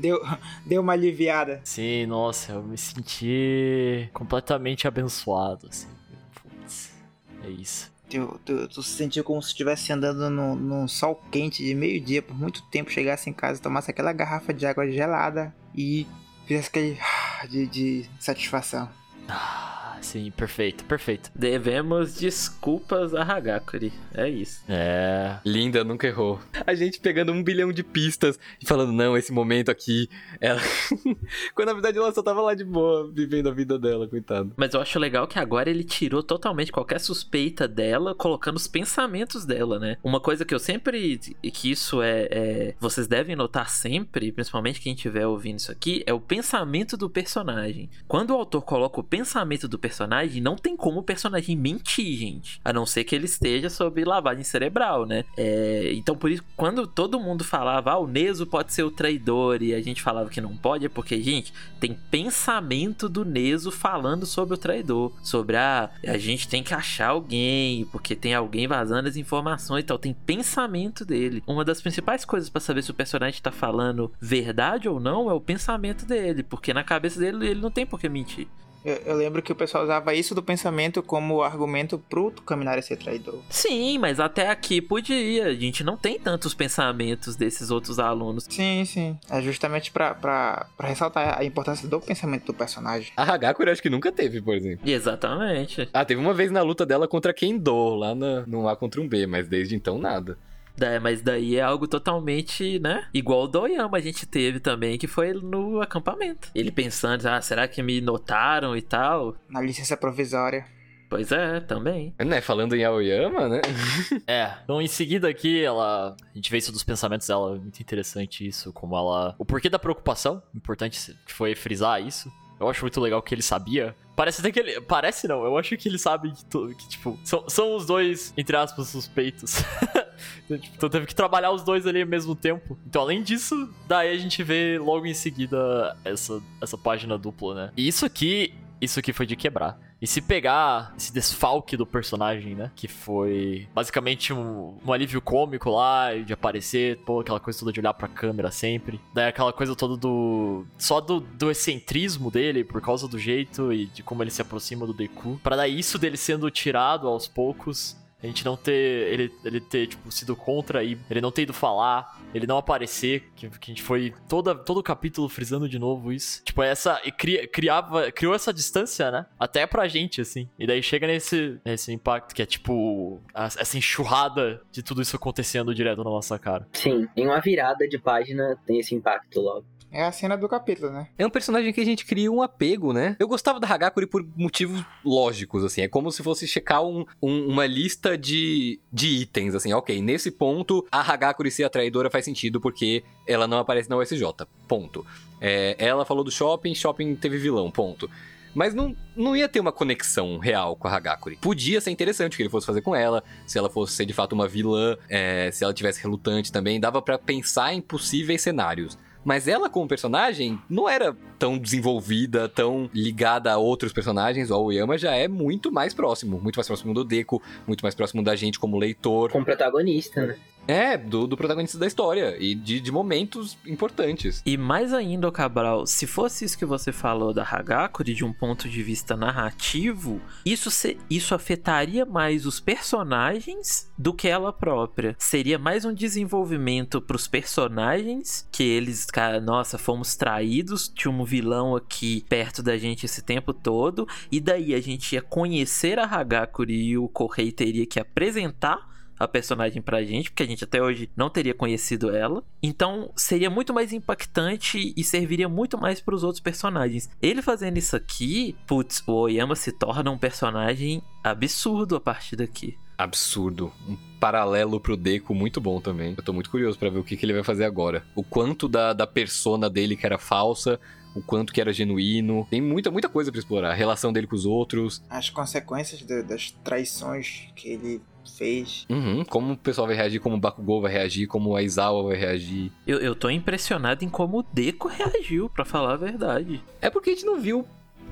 Deu, deu uma aliviada. Sim, nossa, eu me senti completamente abençoado, assim. Putz, é isso. Tu, tu, tu se sentiu como se estivesse andando num, num sol quente de meio-dia por muito tempo, chegasse em casa, tomasse aquela garrafa de água gelada e fizesse aquele de, de satisfação. Ah, sim, perfeito, perfeito. Devemos desculpas a Hagakure. É isso. É, Linda, nunca errou. A gente pegando um bilhão de pistas e falando, não, esse momento aqui, ela. Quando na verdade ela só tava lá de boa, vivendo a vida dela, coitado. Mas eu acho legal que agora ele tirou totalmente qualquer suspeita dela, colocando os pensamentos dela, né? Uma coisa que eu sempre. e que isso é, é- Vocês devem notar sempre, principalmente quem estiver ouvindo isso aqui, é o pensamento do personagem. Quando o autor coloca o pensamento do personagem, não tem como o personagem mentir, gente. A não ser que ele esteja sob lavagem cerebral, né? É, então, por isso, quando todo mundo falava, ah, o Neso pode ser o traidor, e a gente falava que não pode, é porque, gente, tem pensamento do Neso falando sobre o traidor. Sobre ah, a gente tem que achar alguém, porque tem alguém vazando as informações e tal. Tem pensamento dele. Uma das principais coisas pra saber se o personagem tá falando verdade ou não é o pensamento dele, porque na cabeça dele ele não tem por que mentir. Eu, eu lembro que o pessoal usava isso do pensamento como argumento pro Kaminari ser traidor. Sim, mas até aqui podia. A gente não tem tantos pensamentos desses outros alunos. Sim, sim. É justamente pra, pra, pra ressaltar a importância do pensamento do personagem. A Hagakure acho que nunca teve, por exemplo. Exatamente. Ah, teve uma vez na luta dela contra Kendo, lá na, no A contra um B, mas desde então nada. Da- mas daí é algo totalmente, né? Igual o do Oyama a gente teve também, que foi no acampamento. Ele pensando, ah, será que me notaram e tal? Na licença provisória. Pois é, também. Né, falando em Aoyama, né? É, então em seguida aqui, ela. A gente vê isso dos pensamentos dela, é muito interessante isso, como ela. O porquê da preocupação, importante que foi frisar isso. Eu acho muito legal que ele sabia. Parece até que ele. Parece não, eu acho que ele sabe que, que, tipo, são, são os dois, entre aspas, suspeitos. então, tipo, então teve que trabalhar os dois ali ao mesmo tempo. Então, além disso, daí a gente vê logo em seguida essa, essa página dupla, né? E isso aqui. Isso aqui foi de quebrar. E se pegar esse desfalque do personagem, né? Que foi basicamente um, um alívio cômico lá, de aparecer, pô, aquela coisa toda de olhar pra câmera sempre. Daí aquela coisa toda do. Só do, do excentrismo dele, por causa do jeito e de como ele se aproxima do Deku. Pra daí isso dele sendo tirado aos poucos. A gente não ter. Ele, ele ter, tipo, sido contra e ele não ter ido falar ele não aparecer, que, que a gente foi toda, todo o capítulo frisando de novo isso. Tipo, essa. E cria, criava, criou essa distância, né? Até pra gente, assim. E daí chega nesse, nesse impacto que é tipo. a- essa enxurrada de tudo isso acontecendo direto na nossa cara. Sim, em uma virada de página tem esse impacto logo. É a cena do capítulo, né? É um personagem que a gente cria um apego, né? Eu gostava da Hagakure por motivos lógicos, assim. É como se fosse checar um- um- uma lista de, de itens, assim. Ok, nesse ponto, a Hagakure ser traidora faz sentido porque ela não aparece na USJ. Ponto. É, ela falou do shopping, shopping teve vilão. Ponto. Mas não, não ia ter uma conexão real com a Hagakure. Podia ser interessante o que ele fosse fazer com ela, se ela fosse ser de fato uma vilã, é, se ela tivesse relutante também, dava pra pensar em possíveis cenários. Mas ela, como personagem, não era tão desenvolvida, tão ligada a outros personagens. O Aoyama já é muito mais próximo. Muito mais próximo do Deku, muito mais próximo da gente como leitor. Com o protagonista, né? É, do, do protagonista da história e de, de momentos importantes. E mais ainda, Cabral, se fosse isso que você falou da Hagakure de um ponto de vista narrativo, isso, se- isso afetaria mais os personagens do que ela própria. Seria mais um desenvolvimento pros personagens que eles, cara, nossa, fomos traídos, tinha um vilão aqui perto da gente esse tempo todo, e daí a gente ia conhecer a Hagakure e o Correio teria que apresentar a personagem pra gente, porque a gente até hoje não teria conhecido ela. Então seria muito mais impactante e serviria muito mais pros outros personagens. Ele fazendo isso aqui, putz, o Oyama se torna um personagem absurdo a partir daqui. Absurdo. Um paralelo pro Deku muito bom também. Eu tô muito curioso pra ver o que, que ele vai fazer agora. O quanto da, da persona dele que era falsa, o quanto que era genuíno. Tem muita, muita coisa pra explorar. A relação dele com os outros. As consequências da- das traições que ele fez. Uhum, como o pessoal vai reagir, como o Bakugou vai reagir, como a Izawa vai reagir. Eu, eu tô impressionado em como o Deco reagiu, pra falar a verdade. É porque a gente não viu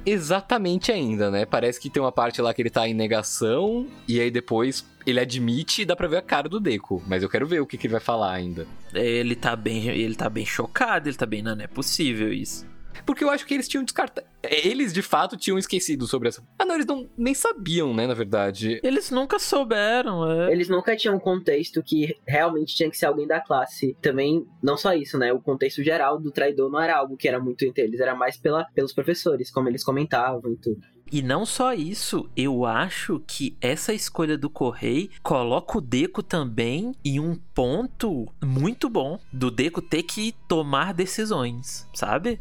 exatamente ainda, né? Parece que tem uma parte lá que ele tá em negação, e aí depois ele admite e dá pra ver a cara do Deku. Mas eu quero ver o que, que ele vai falar ainda. Ele tá bem, ele tá bem chocado, ele tá bem, não, não é possível isso. Porque eu acho que eles tinham descartado. Eles de fato tinham esquecido sobre essa. Ah, não, eles não nem sabiam, né, na verdade. Eles nunca souberam, é. Eles nunca tinham um contexto que realmente tinha que ser alguém da classe. Também, não só isso, né? O contexto geral do traidor não era algo que era muito entre eles, era mais pela, pelos professores, como eles comentavam e tudo. E não só isso, eu acho que essa escolha do Correio coloca o Deco também em um ponto muito bom do Deco ter que tomar decisões, sabe?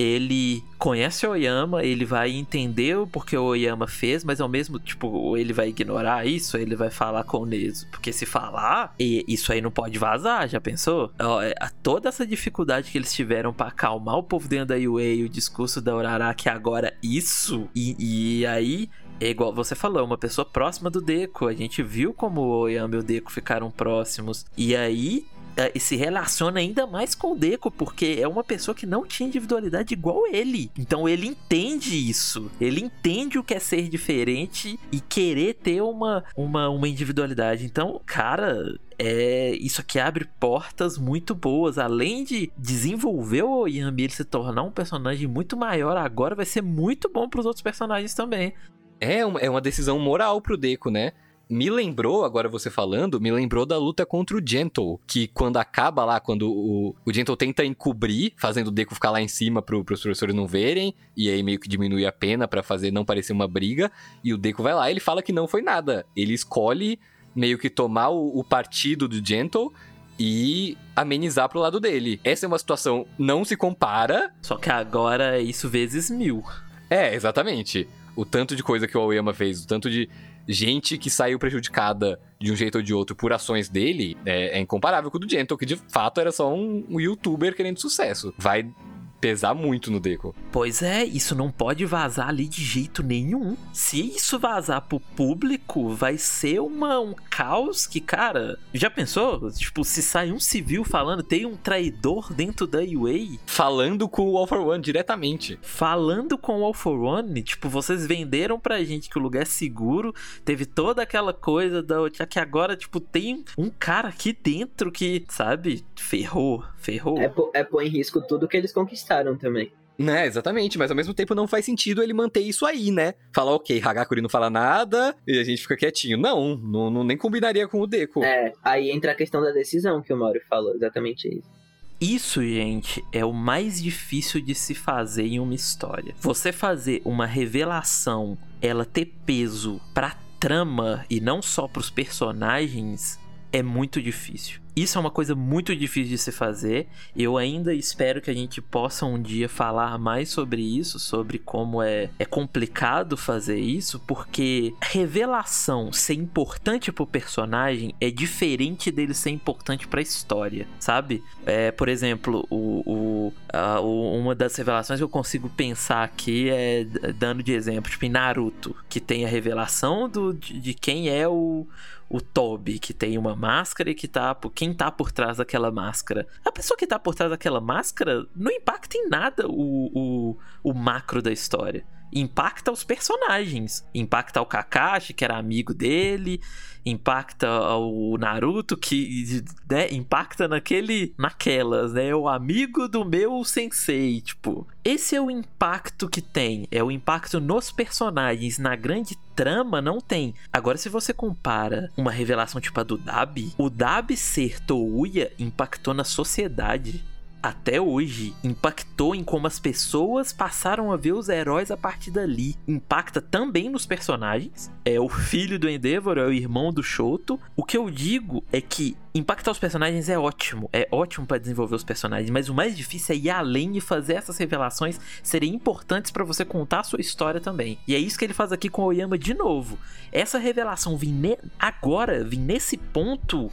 Ele conhece o Oyama, ele vai entender o porquê o Oyama fez, mas ao mesmo tipo, ele vai ignorar isso, ele vai falar com o Nezo. Porque se falar, isso aí não pode vazar, já pensou? É, Toda essa dificuldade que eles tiveram pra acalmar o povo dentro da e o discurso da Uraraki agora, isso, e, e aí é igual você falou, uma pessoa próxima do Deco. A gente viu como o Oyama e o Deco ficaram próximos. E aí é, se relaciona ainda mais com o Deco, porque é uma pessoa que não tinha individualidade igual ele. Então ele entende isso. Ele entende o que é ser diferente e querer ter uma, uma, uma individualidade. Então, cara, é, isso aqui abre portas muito boas. Além de desenvolver o Oyama e ele se tornar um personagem muito maior, agora vai ser muito bom pros outros personagens também. É uma, é uma decisão moral pro Deku, né? Me lembrou, agora você falando, me lembrou da luta contra o Gentle. Que quando acaba lá, quando o, o Gentle tenta encobrir, fazendo o Deku ficar lá em cima pro, pros professores não verem, e aí meio que diminui a pena pra fazer não parecer uma briga, e o Deku vai lá e ele fala que não foi nada. Ele escolhe meio que tomar o, o partido do Gentle e amenizar pro lado dele. Essa é uma situação não se compara. Só que agora é isso vezes mil. É, exatamente. O tanto de coisa que o Aoyama fez, o tanto de gente que saiu prejudicada de um jeito ou de outro por ações dele é, é incomparável com o do Gentle, que de fato era só um, um youtuber querendo sucesso. Vai pesar muito no Deco. Pois é, isso não pode vazar ali de jeito nenhum. Se isso vazar pro público, vai ser uma, um caos que, cara. Já pensou? Tipo, se sai um civil falando, tem um traidor dentro da UA Falando com o All for One diretamente. falando com o All for One, tipo, vocês venderam pra gente que o lugar é seguro, teve toda aquela coisa da que agora, tipo, tem um cara aqui dentro que, sabe, ferrou, ferrou. É, pô- é pôr em risco tudo que eles conquistaram também. Né, exatamente, mas ao mesmo tempo não faz sentido ele manter isso aí, né? Falar, ok, Hagakuri não fala nada e a gente fica quietinho. Não, não, não nem combinaria com o Deco. É, aí entra a questão da decisão que o Mauro falou, exatamente isso. Isso, gente, é o mais difícil de se fazer em uma história. Você fazer uma revelação, ela ter peso pra trama e não só pros personagens, é muito difícil. Isso é uma coisa muito difícil de se fazer. Eu ainda espero que a gente possa um dia falar mais sobre isso, sobre como é, é complicado fazer isso, porque revelação ser importante pro personagem é diferente dele ser importante pra história, sabe? É, por exemplo, o, o, a, o, uma das revelações que eu consigo pensar aqui é dando de exemplo, tipo em Naruto, que tem a revelação do, de, de quem é o o Toby, que tem uma máscara e que tá. Quem tá por trás daquela máscara? A pessoa que tá por trás daquela máscara não impacta em nada o, o, o macro da história. Impacta os personagens. Impacta o Kakashi, que era amigo dele. Impacta o Naruto, que né, impacta naquele. naquelas, né? O amigo do meu sensei. Tipo, esse é o impacto que tem. É o impacto nos personagens. Na grande trama, não tem. Agora, se você compara uma revelação tipo a do Dabi, o Dabi ser Touya impactou na sociedade até hoje impactou em como as pessoas passaram a ver os heróis a partir dali. Impacta também nos personagens. É o filho do Endeavor, é o irmão do Shoto. O que eu digo é que impactar os personagens é ótimo, é ótimo para desenvolver os personagens, mas o mais difícil é ir além e fazer essas revelações serem importantes para você contar a sua história também. E é isso que ele faz aqui com o Oyama de novo. Essa revelação vir agora, vir nesse ponto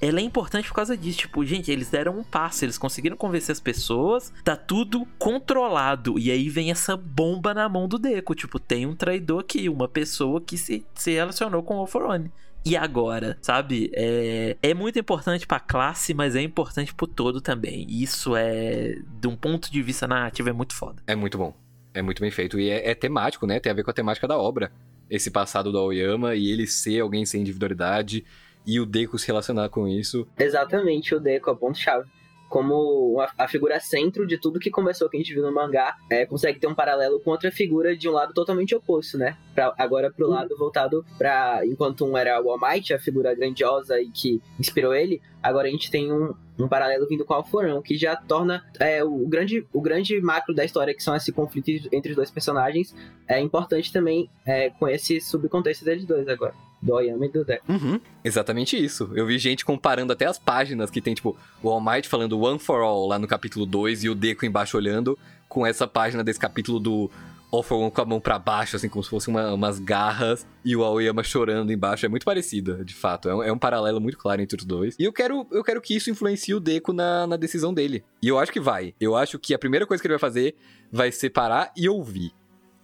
ela é importante por causa disso. Tipo, gente, eles deram um passo, eles conseguiram convencer as pessoas, tá tudo controlado. E aí vem essa bomba na mão do Deco. Tipo, tem um traidor aqui, uma pessoa que se, se relacionou com o Alforone. E agora, sabe? É, é muito importante pra classe, mas é importante pro todo também. Isso é, de um ponto de vista narrativo, é muito foda. É muito bom. É muito bem feito. E é, é temático, né? Tem a ver com a temática da obra. Esse passado do Aoyama e ele ser alguém sem individualidade e o Deco se relacionar com isso. Exatamente, o Deco é o ponto-chave. Como a, a, figura centro de tudo que começou, que a gente viu no mangá, é, consegue ter um paralelo com outra figura de um lado totalmente oposto, né? Pra, agora pro lado voltado para Enquanto um era o All Might, a figura grandiosa e que inspirou ele, agora a gente tem um, um paralelo vindo com o Alforão, que já torna é, o, grande, o grande macro da história, que são esse conflito entre os dois personagens, é importante também é, com esse subcontexto deles dois agora do Oyama e do Deco. Uhum, exatamente isso. Eu vi gente comparando até as páginas que tem, tipo, o All Might falando One for All lá no capítulo 2 e o Deco embaixo olhando com essa página desse capítulo do All for One com a mão para baixo, assim, como se fossem uma, umas garras, e o Aoyama chorando embaixo. É muito parecida, de fato. É um, é um, paralelo muito claro entre os dois. E eu quero, eu quero que isso influencie o Deco na, na decisão dele. E eu acho que vai. Eu acho que a primeira coisa que ele vai fazer vai ser parar e ouvir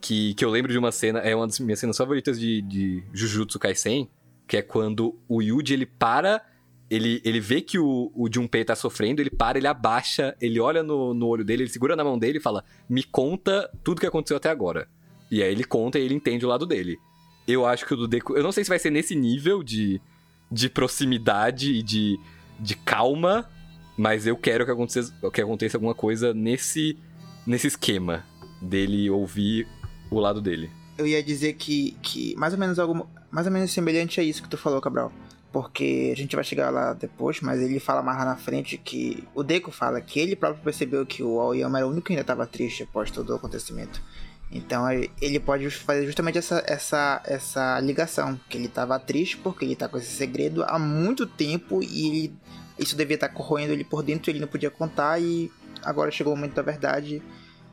que, que eu lembro de uma cena, é uma das minhas cenas favoritas de, de Jujutsu Kaisen, que é quando o Yuji, ele para, ele, ele vê que o, o Junpei tá sofrendo, ele para, ele abaixa, ele olha no, no olho dele, ele segura na mão dele e fala, me conta tudo que aconteceu até agora. E aí ele conta e ele entende o lado dele. Eu acho que o do Deku, eu não sei se vai ser nesse nível de, de proximidade e de, de calma, mas eu quero que aconteça, que aconteça alguma coisa nesse, nesse esquema dele ouvir o lado dele. Eu ia dizer que, que mais ou menos algo mais ou menos semelhante a isso que tu falou, Cabral. Porque a gente vai chegar lá depois, mas ele fala mais lá na frente que. O Deco fala que ele próprio percebeu que o Aoyama era o único que ainda estava triste após todo o acontecimento. Então ele pode fazer justamente essa, essa, essa ligação. Que ele estava triste porque ele está com esse segredo há muito tempo e ele, isso devia estar tá corroendo ele por dentro, ele não podia contar e agora chegou o momento da verdade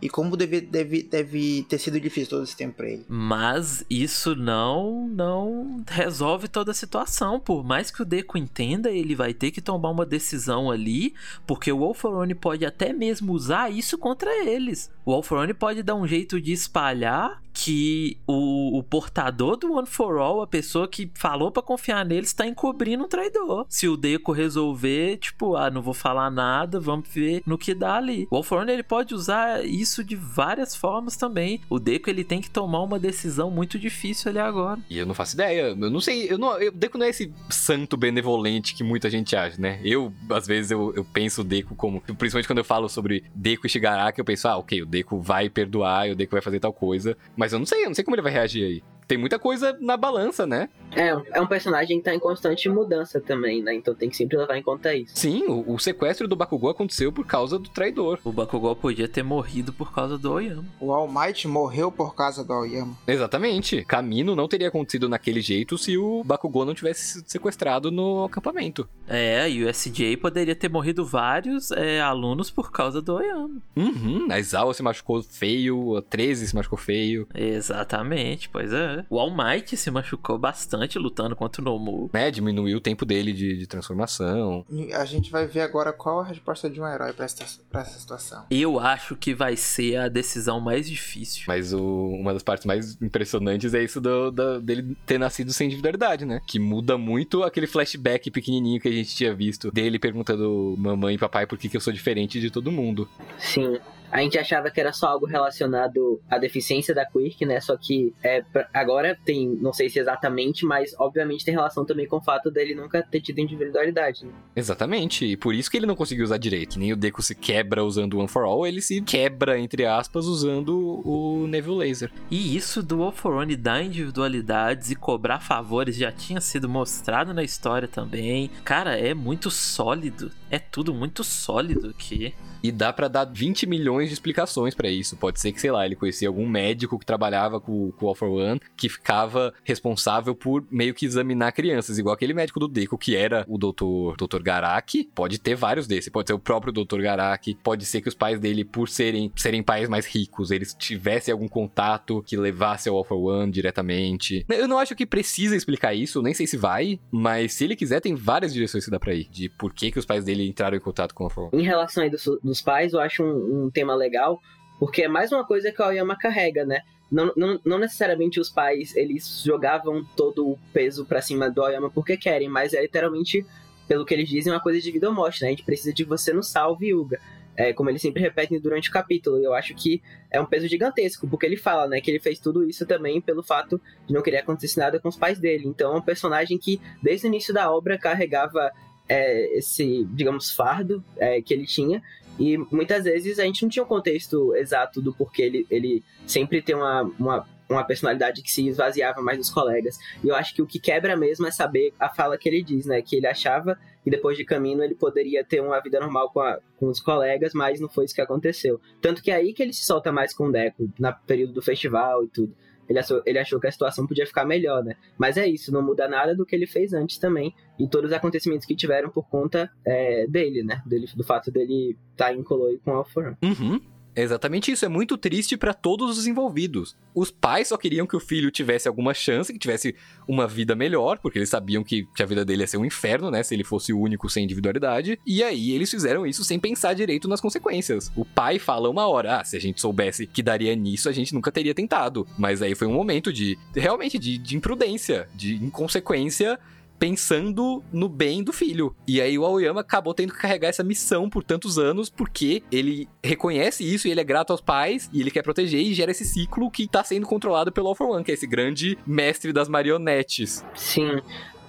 e como deve, deve, deve ter sido difícil todo esse tempo pra ele. Mas isso não não resolve toda a situação. Por mais que o Deco entenda, ele vai ter que tomar uma decisão ali, porque o Alforone pode até mesmo usar isso contra eles. O Alforone pode dar um jeito de espalhar que o, o portador do One for All, a pessoa que falou para confiar nele, está encobrindo um traidor. Se o Deco resolver, tipo, ah, não vou falar nada, vamos ver no que dá ali. O All for One, ele pode usar isso de várias formas também. O Deco, ele tem que tomar uma decisão muito difícil ali agora. E eu não faço ideia. Eu não sei. Eu não, eu, Deco não é esse santo benevolente que muita gente acha, né? Eu, às vezes, eu, eu penso o Deco como. Principalmente quando eu falo sobre Deco e Shigaraki, eu penso, ah, ok, o Deco vai perdoar, o Deco vai fazer tal coisa. Mas eu não sei, eu não sei como ele vai reagir aí tem muita coisa na balança, né? É, é um personagem que tá em constante mudança também, né? Então tem que sempre levar em conta isso. Sim, o, o sequestro do Bakugou aconteceu por causa do traidor. O Bakugou podia ter morrido por causa do Oyama. O All Might morreu por causa do Aoyama. Exatamente. Camino não teria acontecido naquele jeito se o Bakugou não tivesse sido sequestrado no acampamento. É, e o SJ poderia ter morrido vários é, alunos por causa do Oyama. Uhum, a Izawa se machucou feio, a 13 se machucou feio. Exatamente, pois é. O All Might se machucou bastante lutando contra o Nomu. É, diminuiu o tempo dele de, de transformação. A gente vai ver agora qual a resposta de um herói pra essa, pra essa situação. Eu acho que vai ser a decisão mais difícil. Mas o- uma das partes mais impressionantes é isso do- da- dele ter nascido sem individualidade, né? Que muda muito aquele flashback pequenininho que a gente tinha visto dele perguntando mamãe e papai por que, que eu sou diferente de todo mundo. Sim. A gente achava que era só algo relacionado à deficiência da Quirk, né? Só que é, agora tem, não sei se exatamente, mas obviamente tem relação também com o fato dele nunca ter tido individualidade. Né? Exatamente, e por isso que ele não conseguiu usar direito. Que nem o Deku se quebra usando o One for All, ele se quebra, entre aspas, usando o Neville Laser. E isso do All for One dar individualidades e cobrar favores já tinha sido mostrado na história também. Cara, é muito sólido. É tudo muito sólido aqui. E dá pra dar 20 milhões de explicações pra isso. Pode ser que, sei lá, ele conhecia algum médico que trabalhava com, com o All for One, que ficava responsável por meio que examinar crianças, igual aquele médico do Deco, que era o Dr. Dr. Garaki. Pode ter vários desses. Pode ser o próprio Dr. Garaki. Pode ser que os pais dele, por serem, serem pais mais ricos, eles tivessem algum contato que levasse ao All for One diretamente. Eu não acho que precisa explicar isso, nem sei se vai, mas se ele quiser, tem várias direções que dá pra ir. De por que, que os pais dele entraram em contato com for One. Em relação aí dos, dos pais, eu acho um, um tema legal, porque é mais uma coisa que o Aoyama carrega, né? Não, não, não necessariamente os pais, eles jogavam todo o peso pra cima do Aoyama porque querem, mas é literalmente, pelo que eles dizem, uma coisa de vida ou morte, né? A gente precisa de você no salve, Yuga. É, como eles sempre repetem durante o capítulo. Eu acho que é um peso gigantesco, porque ele fala, né, que ele fez tudo isso também pelo fato de não querer acontecer nada com os pais dele. Então é um personagem que, desde o início da obra, carregava é, esse, digamos, fardo é, que ele tinha. E muitas vezes a gente não tinha o contexto exato do porquê ele, ele sempre tem uma, uma, uma personalidade que se esvaziava mais dos colegas. E eu acho que o que quebra mesmo é saber a fala que ele diz, né? Que ele achava que depois de caminho ele poderia ter uma vida normal com, a- com os colegas, mas não foi isso que aconteceu. Tanto que é aí que ele se solta mais com o Deco, na período do festival e tudo. Ele achou, ele achou que a situação podia ficar melhor, né? Mas é isso, não muda nada do que ele fez antes também. E todos os acontecimentos que tiveram por conta é, dele, né? Dele, do fato dele estar em Coloi com o Alforan. Uhum. É exatamente isso. É muito triste pra todos os envolvidos. Os pais só queriam que o filho tivesse alguma chance, que tivesse uma vida melhor, porque eles sabiam que, que a vida dele ia ser um inferno, né? Se ele fosse o único sem individualidade. E aí eles fizeram isso sem pensar direito nas consequências. O pai fala uma hora: ah, se a gente soubesse que daria nisso, a gente nunca teria tentado. Mas aí foi um momento de realmente de, de imprudência, de inconsequência pensando no bem do filho. E aí o Aoyama acabou tendo que carregar essa missão por tantos anos porque ele reconhece isso e ele é grato aos pais e ele quer proteger e gera esse ciclo que tá sendo controlado pelo All for One, que é esse grande mestre das marionetes. Sim,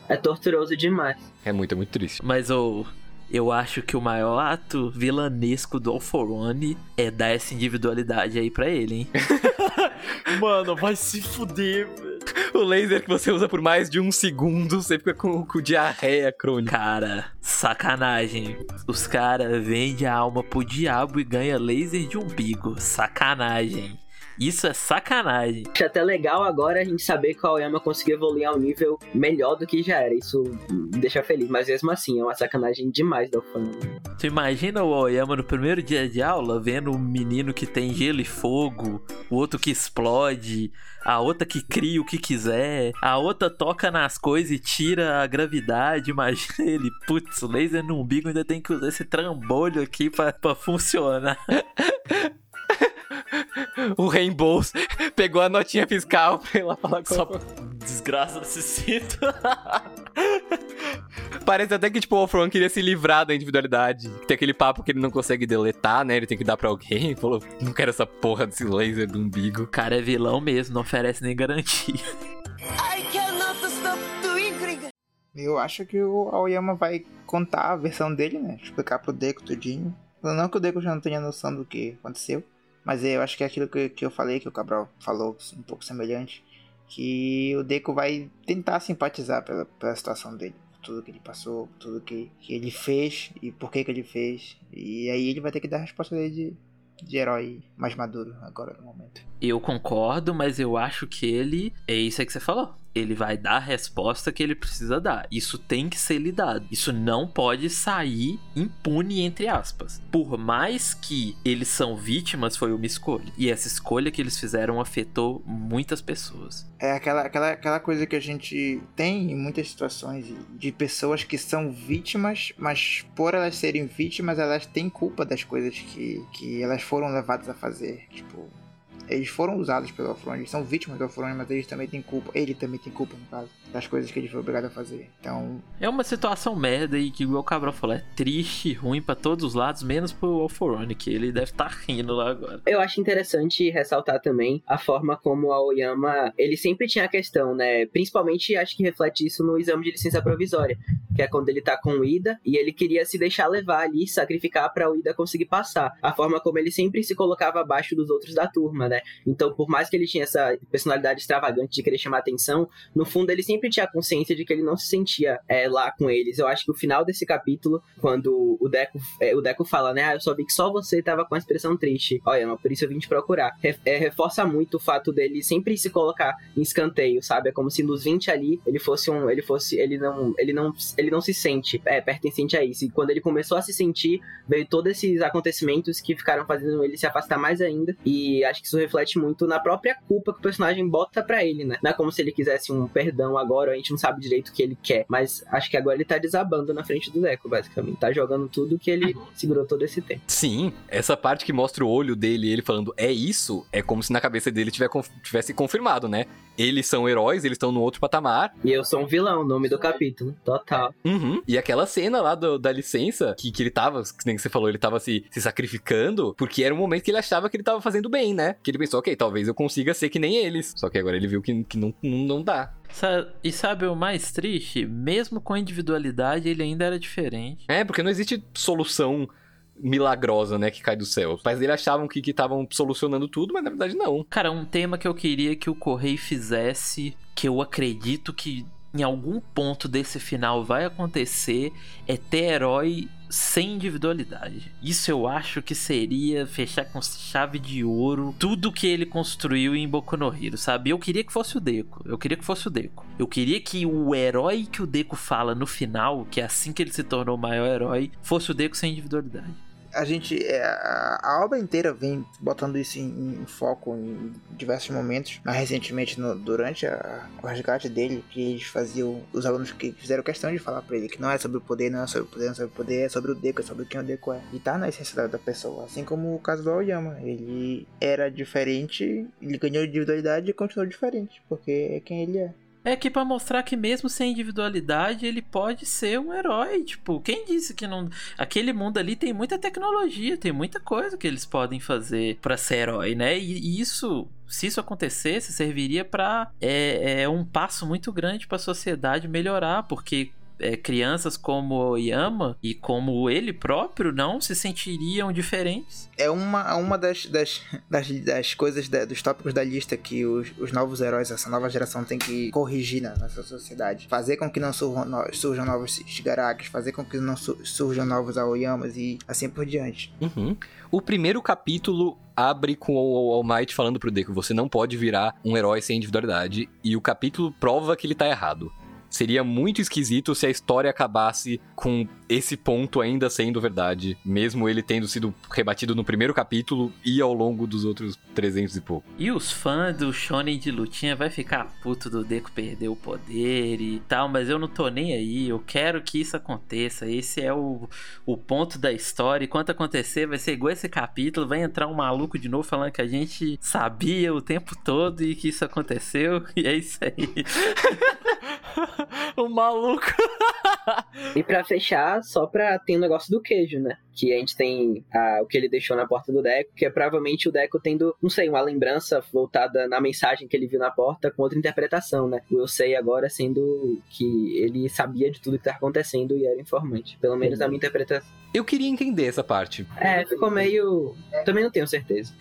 é torturoso demais. É muito, é muito triste. Mas eu, eu acho que o maior ato vilanesco do All for One é dar essa individualidade aí pra ele, hein? Mano, vai se fuder, velho. O laser que você usa por mais de um segundo, você fica com, com diarreia crônica. Cara, sacanagem. Os caras vendem a alma pro diabo e ganha laser de umbigo. Sacanagem. Isso é sacanagem. Acho até legal agora a gente saber que o Aoyama conseguiu evoluir a um nível melhor do que já era. Isso me deixa feliz, mas mesmo assim é uma sacanagem demais do fã. Tu imagina o Oyama no primeiro dia de aula vendo um menino que tem gelo e fogo, o outro que explode, a outra que cria o que quiser, a outra toca nas coisas e tira a gravidade. Imagina ele, putz, laser no umbigo ainda tem que usar esse trambolho aqui pra, pra funcionar. o reembolso. Pegou a notinha fiscal pra ir lá falar com Só desgraça desse cito. Parece até que, tipo, o Alfron queria se livrar da individualidade. Tem aquele papo que ele não consegue deletar, né? Ele tem que dar pra alguém. Ele falou, não quero essa porra desse laser do umbigo. O cara é vilão mesmo, não oferece nem garantia. Eu acho que o Aoyama vai contar a versão dele, né? Explicar pro Deku tudinho. Não que o Deku já não tenha noção do que aconteceu. Mas eu acho que é aquilo que, que eu falei, que o Cabral falou, um pouco semelhante. Que o Deku vai tentar simpatizar pela, pela situação dele. Por tudo que ele passou, por tudo que, que ele fez e por que, que ele fez. E aí ele vai ter que dar a resposta dele de, de herói mais maduro agora no momento. Eu concordo, mas eu acho que ele. É isso aí que você falou. Ele vai dar a resposta que ele precisa dar. Isso tem que ser lidado. Isso não pode sair impune, entre aspas. Por mais que eles são vítimas, foi uma escolha. E essa escolha que eles fizeram afetou muitas pessoas. É aquela, aquela, aquela coisa que a gente tem em muitas situações de pessoas que são vítimas, mas por elas serem vítimas, elas têm culpa das coisas que, que elas foram levadas a fazer. Tipo, eles foram usados pelo Alfrone, eles são vítimas do Alfrone, mas eles também têm culpa. Ele também tem culpa, no caso, das coisas que ele foi obrigado a fazer. Então. É uma situação merda e que, igual o Cabral falou, é triste, ruim pra todos os lados, menos pro Alforone, que ele deve estar tá rindo lá agora. Eu acho interessante ressaltar também a forma como o Aoyama, ele sempre tinha a questão, né? Principalmente acho que reflete isso no exame de licença provisória, que é quando ele tá com o Ida e ele queria se deixar levar ali, sacrificar para o Ida conseguir passar. A forma como ele sempre se colocava abaixo dos outros da turma, né? Então, por mais que ele tinha essa personalidade extravagante de querer chamar atenção, no fundo ele sempre tinha a consciência de que ele não se sentia é, lá com eles. Eu acho que o final desse capítulo, quando o Deco, é, o Deco fala, né? Ah, eu só vi que só você tava com a expressão triste. Olha, mas por isso eu vim te procurar. Re é, reforça muito o fato dele sempre se colocar em escanteio, sabe? É como se nos 20 ali ele fosse um. Ele fosse. Ele não. Ele não, ele não se sente é, pertencente a isso. E quando ele começou a se sentir, veio todos esses acontecimentos que ficaram fazendo ele se afastar mais ainda. E acho que isso reflete muito na própria culpa que o personagem bota para ele, né? Não é como se ele quisesse um perdão agora, a gente não sabe direito o que ele quer. Mas acho que agora ele tá desabando na frente do Deco, basicamente. Tá jogando tudo que ele segurou todo esse tempo. Sim, essa parte que mostra o olho dele, ele falando é isso, é como se na cabeça dele tivesse confirmado, né? Eles são heróis, eles estão no outro patamar. E eu sou um vilão, nome do capítulo. Total. Uhum. E aquela cena lá do, da licença, que, que ele tava, que nem você falou, ele tava se, se sacrificando, porque era um momento que ele achava que ele tava fazendo bem, né? Que ele pensou, ok, talvez eu consiga ser que nem eles. Só que agora ele viu que, que não, não, não dá. E sabe o mais triste? Mesmo com individualidade, ele ainda era diferente. É, porque não existe solução milagrosa, né, que cai do céu. Os pais dele achavam que estavam solucionando tudo, mas na verdade não. Cara, um tema que eu queria que o Correio fizesse, que eu acredito que em algum ponto desse final vai acontecer, é ter herói sem individualidade. Isso eu acho que seria fechar com chave de ouro tudo que ele construiu em Boku no Hero, sabe? Eu queria que fosse o Deco. Eu queria que fosse o Deco. Eu queria que o herói que o Deco fala no final, que é assim que ele se tornou o maior herói, fosse o Deco sem individualidade a gente é, a, obra inteira vem botando isso em, em, foco em diversos momentos mais recentemente no, durante a, o resgate dele que eles faziam os alunos que fizeram questão de falar para ele que não é sobre o poder não é sobre o poder não é sobre o poder é sobre o Deco é sobre quem o Deco é. E tá na essência da, da pessoa assim como o caso do Aoyama. Ele era diferente ele ganhou individualidade e continuou diferente porque é quem ele é é que para mostrar que mesmo sem individualidade ele pode ser um herói. Tipo, quem disse que não. Aquele mundo ali tem muita tecnologia, tem muita coisa que eles podem fazer para ser herói, né? E, isso, se isso acontecesse, serviria para é, é um passo muito grande para a sociedade melhorar, porque é, crianças como o Yama e como ele próprio não se sentiriam diferentes. É uma, uma das, das, das, das coisas, da, dos tópicos da lista que os, os novos heróis, essa nova geração tem que corrigir na nossa sociedade. Fazer com que não surjam, surjam novos Shigarakis, fazer com que não surjam novos Aoyamas e assim por diante. Uhum. O primeiro capítulo abre com o All Might falando pro Deku: você não pode virar um herói sem individualidade. E o capítulo prova que ele tá errado. Seria muito esquisito se a história acabasse com esse ponto ainda sendo verdade, mesmo ele tendo sido rebatido no primeiro capítulo e ao longo dos outros 300 e pouco. E os fãs do Shonen de lutinha vai ficar puto do Deco perder o poder e tal, mas eu não tô nem aí, eu quero que isso aconteça. Esse é o, o ponto da história. E quando acontecer, vai ser igual esse capítulo, vai entrar um maluco de novo falando que a gente sabia o tempo todo e que isso aconteceu. E é isso aí. o maluco. E pra fechar, só pra ter um negócio do queijo, né? Que a gente tem a- o que ele deixou na porta do Deco, que é provavelmente o Deco tendo, não sei, uma lembrança voltada na mensagem que ele viu na porta com outra interpretação, né? O eu sei agora sendo que ele sabia de tudo que tá acontecendo e era informante. Pelo menos na minha interpretação. Eu queria entender essa parte. É, ficou meio. Também não tenho certeza.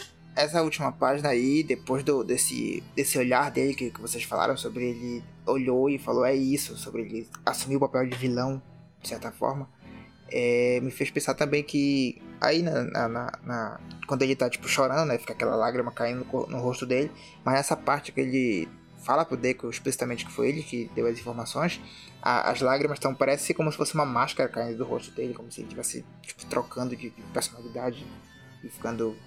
Essa última página aí, depois do, desse, desse olhar dele que, que vocês falaram sobre ele, olhou e falou é isso, sobre ele assumir o papel de vilão, de certa forma, é, me fez pensar também que aí na, na- na- quando ele tá tipo chorando, né, fica aquela lágrima caindo no, no rosto dele, mas nessa parte que ele fala pro Deco explicitamente que foi ele que deu as informações, a- as lágrimas estão parece como se fosse uma máscara caindo do rosto dele, como se ele estivesse tipo, trocando de de personalidade e ficando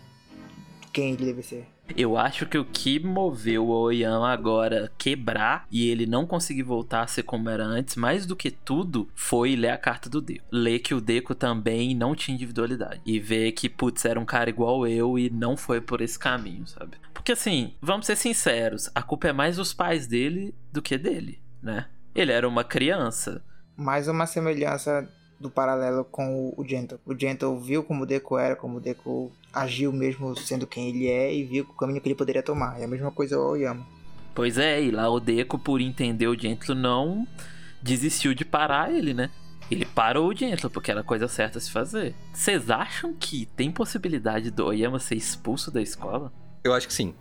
quem ele deve ser. Eu acho que o que moveu o Oyama agora quebrar e ele não conseguir voltar a ser como era antes, mais do que tudo, foi ler a carta do Deco. Ler que o Deco também não tinha individualidade. E ver que, putz, era um cara igual eu e não foi por esse caminho, sabe? Porque assim, vamos ser sinceros, a culpa é mais dos pais dele do que dele, né? Ele era uma criança. mais uma semelhança do paralelo com o- Gentle. O Gentle viu como o Deco era, como o Deco agiu mesmo sendo quem ele é e viu o caminho que ele poderia tomar. É a mesma coisa o Oyama. Pois é, e lá o Deco, por entender o Gentlo, não desistiu de parar ele, né? Ele parou o Gentlo, porque era a coisa certa a se fazer. Vocês acham que tem possibilidade do Oyama ser expulso da escola? Eu acho que sim.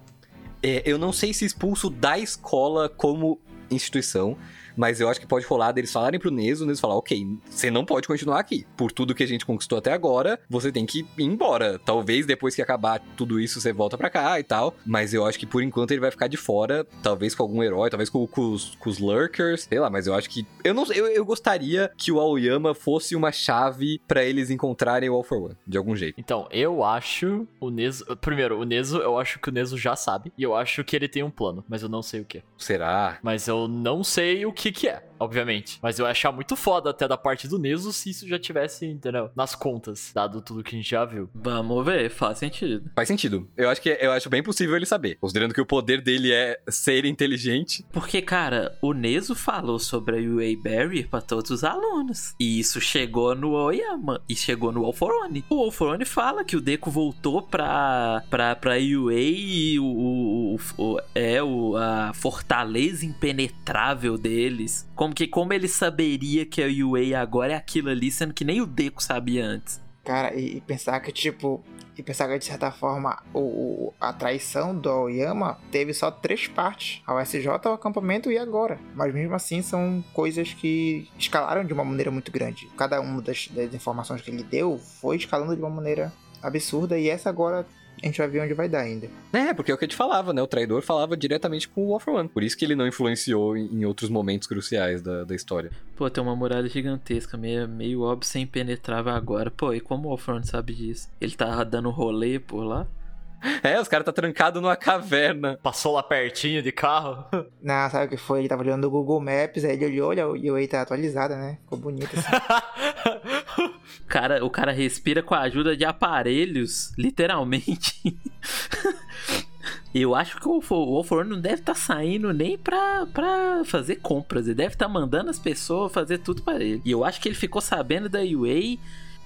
É, eu não sei se expulso da escola como instituição, mas eu acho que pode rolar deles falarem pro Neso, o Neso falar, ok, você não pode continuar aqui. Por tudo que a gente conquistou até agora, você tem que ir embora. Talvez depois que acabar tudo isso, você volta pra cá e tal. Mas eu acho que por enquanto ele vai ficar de fora, talvez com algum herói, talvez com, com os, com os Lurkers, sei lá, mas eu acho que. Eu não eu, eu gostaria que o Aoyama fosse uma chave pra eles encontrarem o All for One, de algum jeito. Então, eu acho o Nezo. Primeiro, o Nezo, eu acho que o Nezo já sabe. E eu acho que ele tem um plano, mas eu não sei o que. Será? Mas eu não sei o que que é, obviamente. Mas eu ia achar muito foda até da parte do Nezo se isso já tivesse, entendeu? Nas contas, dado tudo que a gente já viu. Vamos ver, faz sentido. Faz sentido. Eu acho que eu acho bem possível ele saber. Considerando que o poder dele é ser inteligente. Porque, cara, o Nezo falou sobre a UA Barrier pra todos os alunos. E isso chegou no Oyama e chegou no Alforone. O Alforone fala que o Deco voltou pra, pra, pra UA e o, o, o- o- é o, a fortaleza impenetrável deles. Como que como ele saberia que a UA agora é aquilo ali, sendo que nem o Deco sabia antes. Cara, e, e pensar que, tipo, e pensar que de certa forma o, o- a traição do Oyama teve só três partes: ao SJ, ao acampamento e agora. Mas mesmo assim são coisas que escalaram de uma maneira muito grande. Cada uma das, das informações que ele deu foi escalando de uma maneira absurda e essa agora a gente vai ver onde vai dar ainda. É, porque é o que a gente falava, né? O traidor falava diretamente com o for One. Por isso que ele não influenciou em, outros momentos cruciais da, da história. Pô, tem uma muralha gigantesca, meio, meio óbvio, sem impenetrável agora. Pô, e como o Alforone sabe disso? Ele tá dando rolê por lá? É, os caras tá trancado numa caverna. Passou lá pertinho de carro. Não, sabe o que foi? Ele tava olhando o Google Maps, aí ele olhou, olha, o UA tá atualizada, né? Ficou bonito assim. O cara, o cara respira com a ajuda de aparelhos, literalmente. Eu acho que o Alforno não deve estar saindo nem pra, pra fazer compras. Ele deve estar mandando as pessoas fazer tudo pra ele. E eu acho que ele ficou sabendo da UA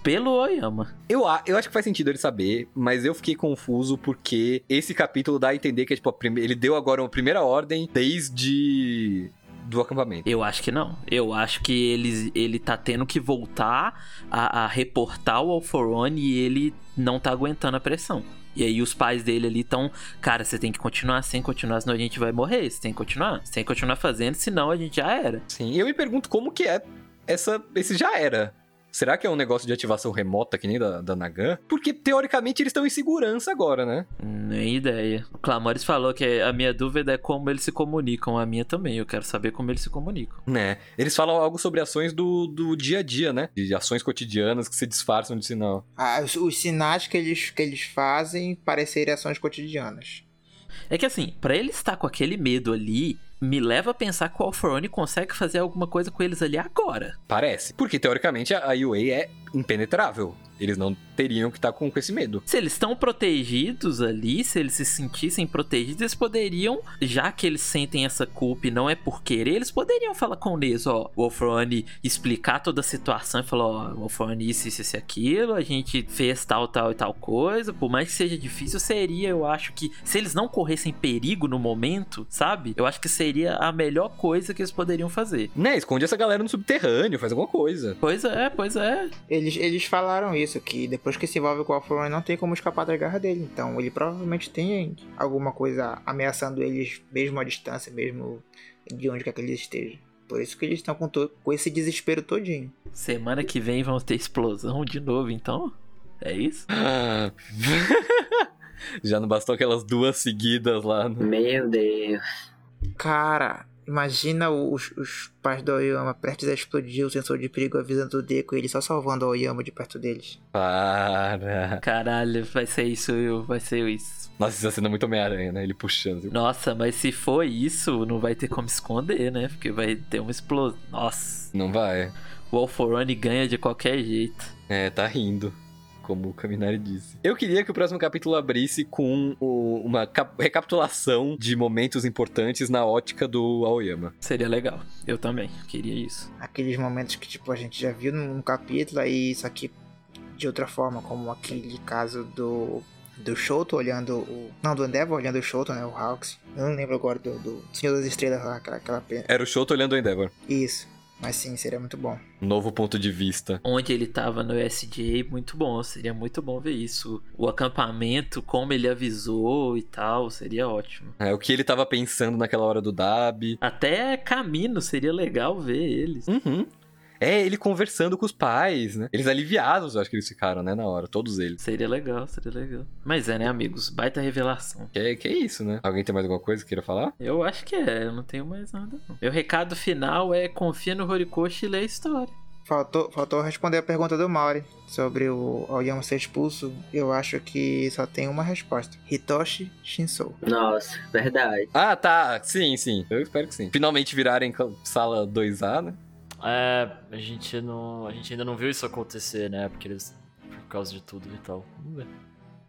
pelo Oyama. Eu, eu acho que faz sentido ele saber, mas eu fiquei confuso porque esse capítulo dá a entender que é, tipo, prime- ele deu agora uma primeira ordem desde do acampamento. Eu acho que não. Eu acho que ele, ele tá tendo que voltar a, a reportar o Alforone e ele não tá aguentando a pressão. E aí os pais dele ali estão, cara, você tem que continuar sem continuar, senão a gente vai morrer. Você tem que continuar. Você tem que continuar fazendo, senão a gente já era. Sim, e eu me pergunto como que é essa, esse já era. Será que é um negócio de ativação remota que nem da, da Nagan? Porque teoricamente eles estão em segurança agora, né? Nem ideia. O Clamores falou que a minha dúvida é como eles se comunicam. A minha também. Eu quero saber como eles se comunicam. Né? Eles falam algo sobre ações do, do dia a dia, né? De ações cotidianas que se disfarçam de sinal. Ah, os, os sinais que eles, que eles fazem parecerem ações cotidianas. É que assim, pra ele estar com aquele medo ali, me leva a pensar que o consegue fazer alguma coisa com eles ali agora. Parece. Porque teoricamente a UA é impenetrável. Eles não teriam que estar com, com esse medo. Se eles estão protegidos ali, se eles se sentissem protegidos, eles poderiam, já que eles sentem essa culpa e não é por querer, eles poderiam falar com o Nes, ó, o Alfrone explicar toda a situação e falar, ó, o Alfrone isso, isso, isso e aquilo, a gente fez tal, tal e tal coisa, por mais que seja difícil, seria, eu acho que, se eles não corressem perigo no momento, sabe? Eu acho que seria a melhor coisa que eles poderiam fazer. Né? Esconde essa galera no subterrâneo, faz alguma coisa. Pois é, pois é. Eles, eles falaram isso, que depois que se envolve com o Alfrone não tem como escapar da garra dele. Então ele provavelmente tem alguma coisa ameaçando eles, mesmo à distância, mesmo de onde quer que eles estejam. Por isso que eles estão com, com esse desespero todinho. Semana que vem vão ter explosão de novo, então? É isso? Ah. Já não bastou aquelas duas seguidas lá. No... Meu Deus. Cara, imagina os, os pais do Oyama prestes a explodir o sensor de perigo avisando o Deco e ele só salvando o Oyama de perto deles. Para. Caralho, vai ser isso, Will, vai ser isso. Nossa, essa cena é muito Homem-Aranha, né? Ele puxando. Nossa, mas se for isso, não vai ter como esconder, né? Porque vai ter uma explosão. Nossa, Não vai. o Alforone ganha de qualquer jeito. É, tá rindo. Como o Kaminari disse. Eu queria que o próximo capítulo abrisse com o- uma cap- recapitulação de momentos importantes na ótica do Aoyama. Seria legal. Eu também, queria isso. Aqueles momentos que tipo a gente já viu num capítulo aí isso aqui de outra forma, como aquele caso do do Shoto olhando o não do Endeavor olhando o Shoto, né, o Hawks. Eu não lembro agora do, do Senhor das Estrelas lá, aquela, aquela pena. Era o Shoto olhando o Endeavor. Isso. Mas sim, seria muito bom. Novo ponto de vista. Onde ele tava no SJ, muito bom. Seria muito bom ver isso. O acampamento, como ele avisou e tal, seria ótimo. É, o que ele tava pensando naquela hora do Dab. Até caminho seria legal ver eles. Uhum. É, ele conversando com os pais, né? Eles aliviados, eu acho que eles ficaram, né, na hora, todos eles. Seria legal, seria legal. Mas é, né, amigos? Baita revelação. Que é, que é isso, né? Alguém tem mais alguma coisa que queira falar? Eu acho que é, eu não tenho mais nada. Não. Meu recado final é confia no Horikoshi e lê a história. Faltou, faltou responder a pergunta do Mauri sobre o Aoyama ser expulso. Eu acho que só tem uma resposta. Hitoshi Shinsou. Nossa, verdade. Ah, tá. Sim, sim. Eu espero que sim. Finalmente virarem sala 2A, né? É, a gente não. A gente ainda não viu isso acontecer, né? Porque eles. Por causa de tudo e tal. Vamos ver.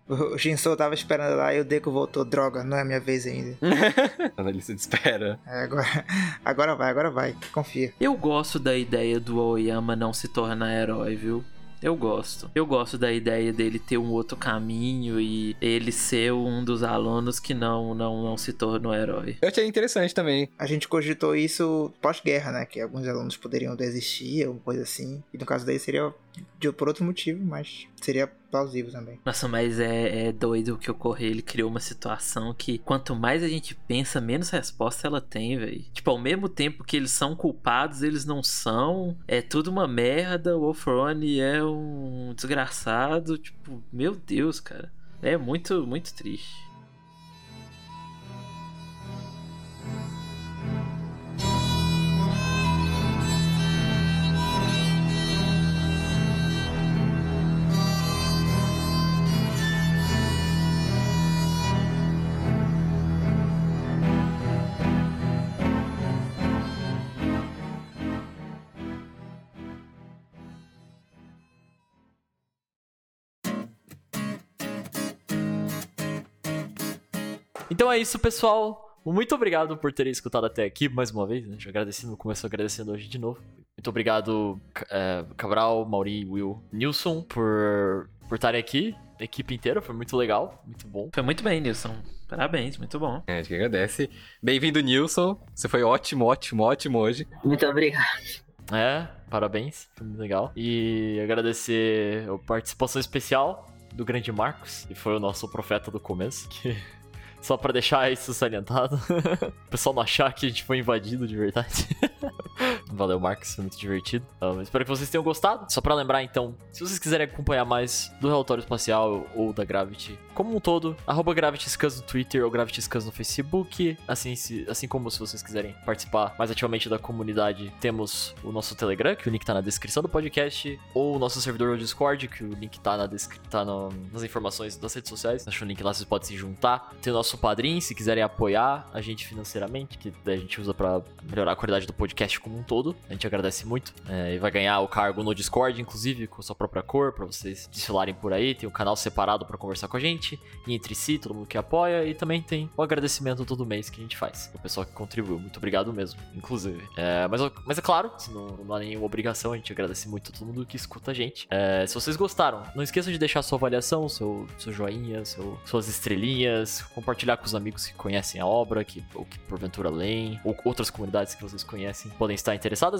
O Shinsou tava esperando lá e o Deco voltou. Droga, não é minha vez ainda. Na lista de espera. É, agora, agora vai, agora vai. Confia. Eu gosto da ideia do Aoyama não se tornar herói, viu? Eu gosto. Eu gosto da ideia dele ter um outro caminho e ele ser um dos alunos que não não, não se tornou herói. Eu achei interessante também. A gente cogitou isso pós-guerra, né? Que alguns alunos poderiam desistir, alguma coisa assim. E no caso daí seria de, por outro motivo, mas seria plausível também. Nossa, mas é, é doido o que ocorreu. Ele criou uma situação que quanto mais a gente pensa, menos resposta ela tem, velho. Tipo, ao mesmo tempo que eles são culpados, eles não são. É tudo uma merda. O Wolfrone é um desgraçado. Tipo, meu Deus, cara. É muito, muito triste. Então é isso, pessoal. Muito obrigado por terem escutado até aqui mais uma vez. Né? Já agradecendo, começou agradecendo hoje de novo. Muito obrigado, é, Cabral, Mauri, Will, Nilson, por por estarem aqui. A equipe inteira, foi muito legal, muito bom. Foi muito bem, Nilson. Parabéns, muito bom. É, a gente agradece. Bem-vindo, Nilson. Você foi ótimo, ótimo, ótimo hoje. Muito obrigado. É, parabéns, foi muito legal. E agradecer a participação especial do grande Marcos, que foi o nosso profeta do começo, que só pra deixar isso salientado, o pessoal não achar que a gente foi invadido de verdade. Valeu, Marcos, foi muito divertido. Espero que vocês tenham gostado. Só pra lembrar, então, se vocês quiserem acompanhar mais do Relatório Espacial ou da Gravity como um todo, arroba no Twitter ou GravityScans no Facebook. Assim, se, assim como se vocês quiserem participar mais ativamente da comunidade, temos o nosso Telegram, que o link tá na descrição do podcast, ou o nosso servidor do Discord, que o link tá, na tá no, nas informações das redes sociais. Deixa o link lá, vocês podem se juntar. Tem o nosso padrinho, se quiserem apoiar a gente financeiramente, que a gente usa para melhorar a qualidade do podcast como um todo. A gente agradece muito. É, e vai ganhar o cargo no Discord, inclusive, com sua própria cor, para vocês desfilarem por aí. Tem um canal separado para conversar com a gente e entre si, todo mundo que apoia, e também tem o agradecimento todo mês que a gente faz. O pessoal que contribuiu, muito obrigado mesmo, inclusive. É, mas, mas é claro, não, não há nenhuma obrigação, a gente agradece muito a todo mundo que escuta a gente. É, se vocês gostaram, não esqueçam de deixar sua avaliação, seu, seu joinha, seu, suas estrelinhas, compartilhar com os amigos que conhecem a obra, que, ou que porventura leem, ou outras comunidades que vocês conhecem podem estar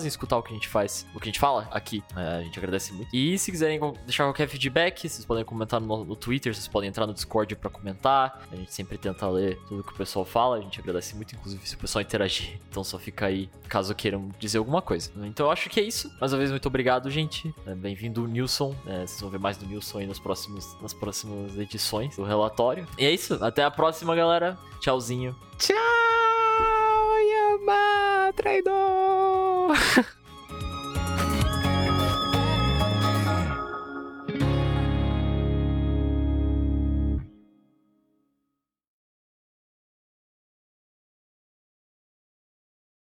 em escutar o que a gente faz, o que a gente fala aqui. É, a gente agradece muito. E se quiserem deixar qualquer feedback, vocês podem comentar no, no Twitter, vocês podem entrar no Discord para comentar. A gente sempre tenta ler tudo que o pessoal fala. A gente agradece muito, inclusive, se o pessoal interagir. Então só fica aí caso queiram dizer alguma coisa. Então eu acho que é isso. Mais uma vez, muito obrigado, gente. É, Bem-vindo, Nilson. É, vocês vão ver mais do Nilson aí nos próximos, nas próximas edições do relatório. E é isso. Até a próxima, galera. Tchauzinho. Tchau, Yama, traidor!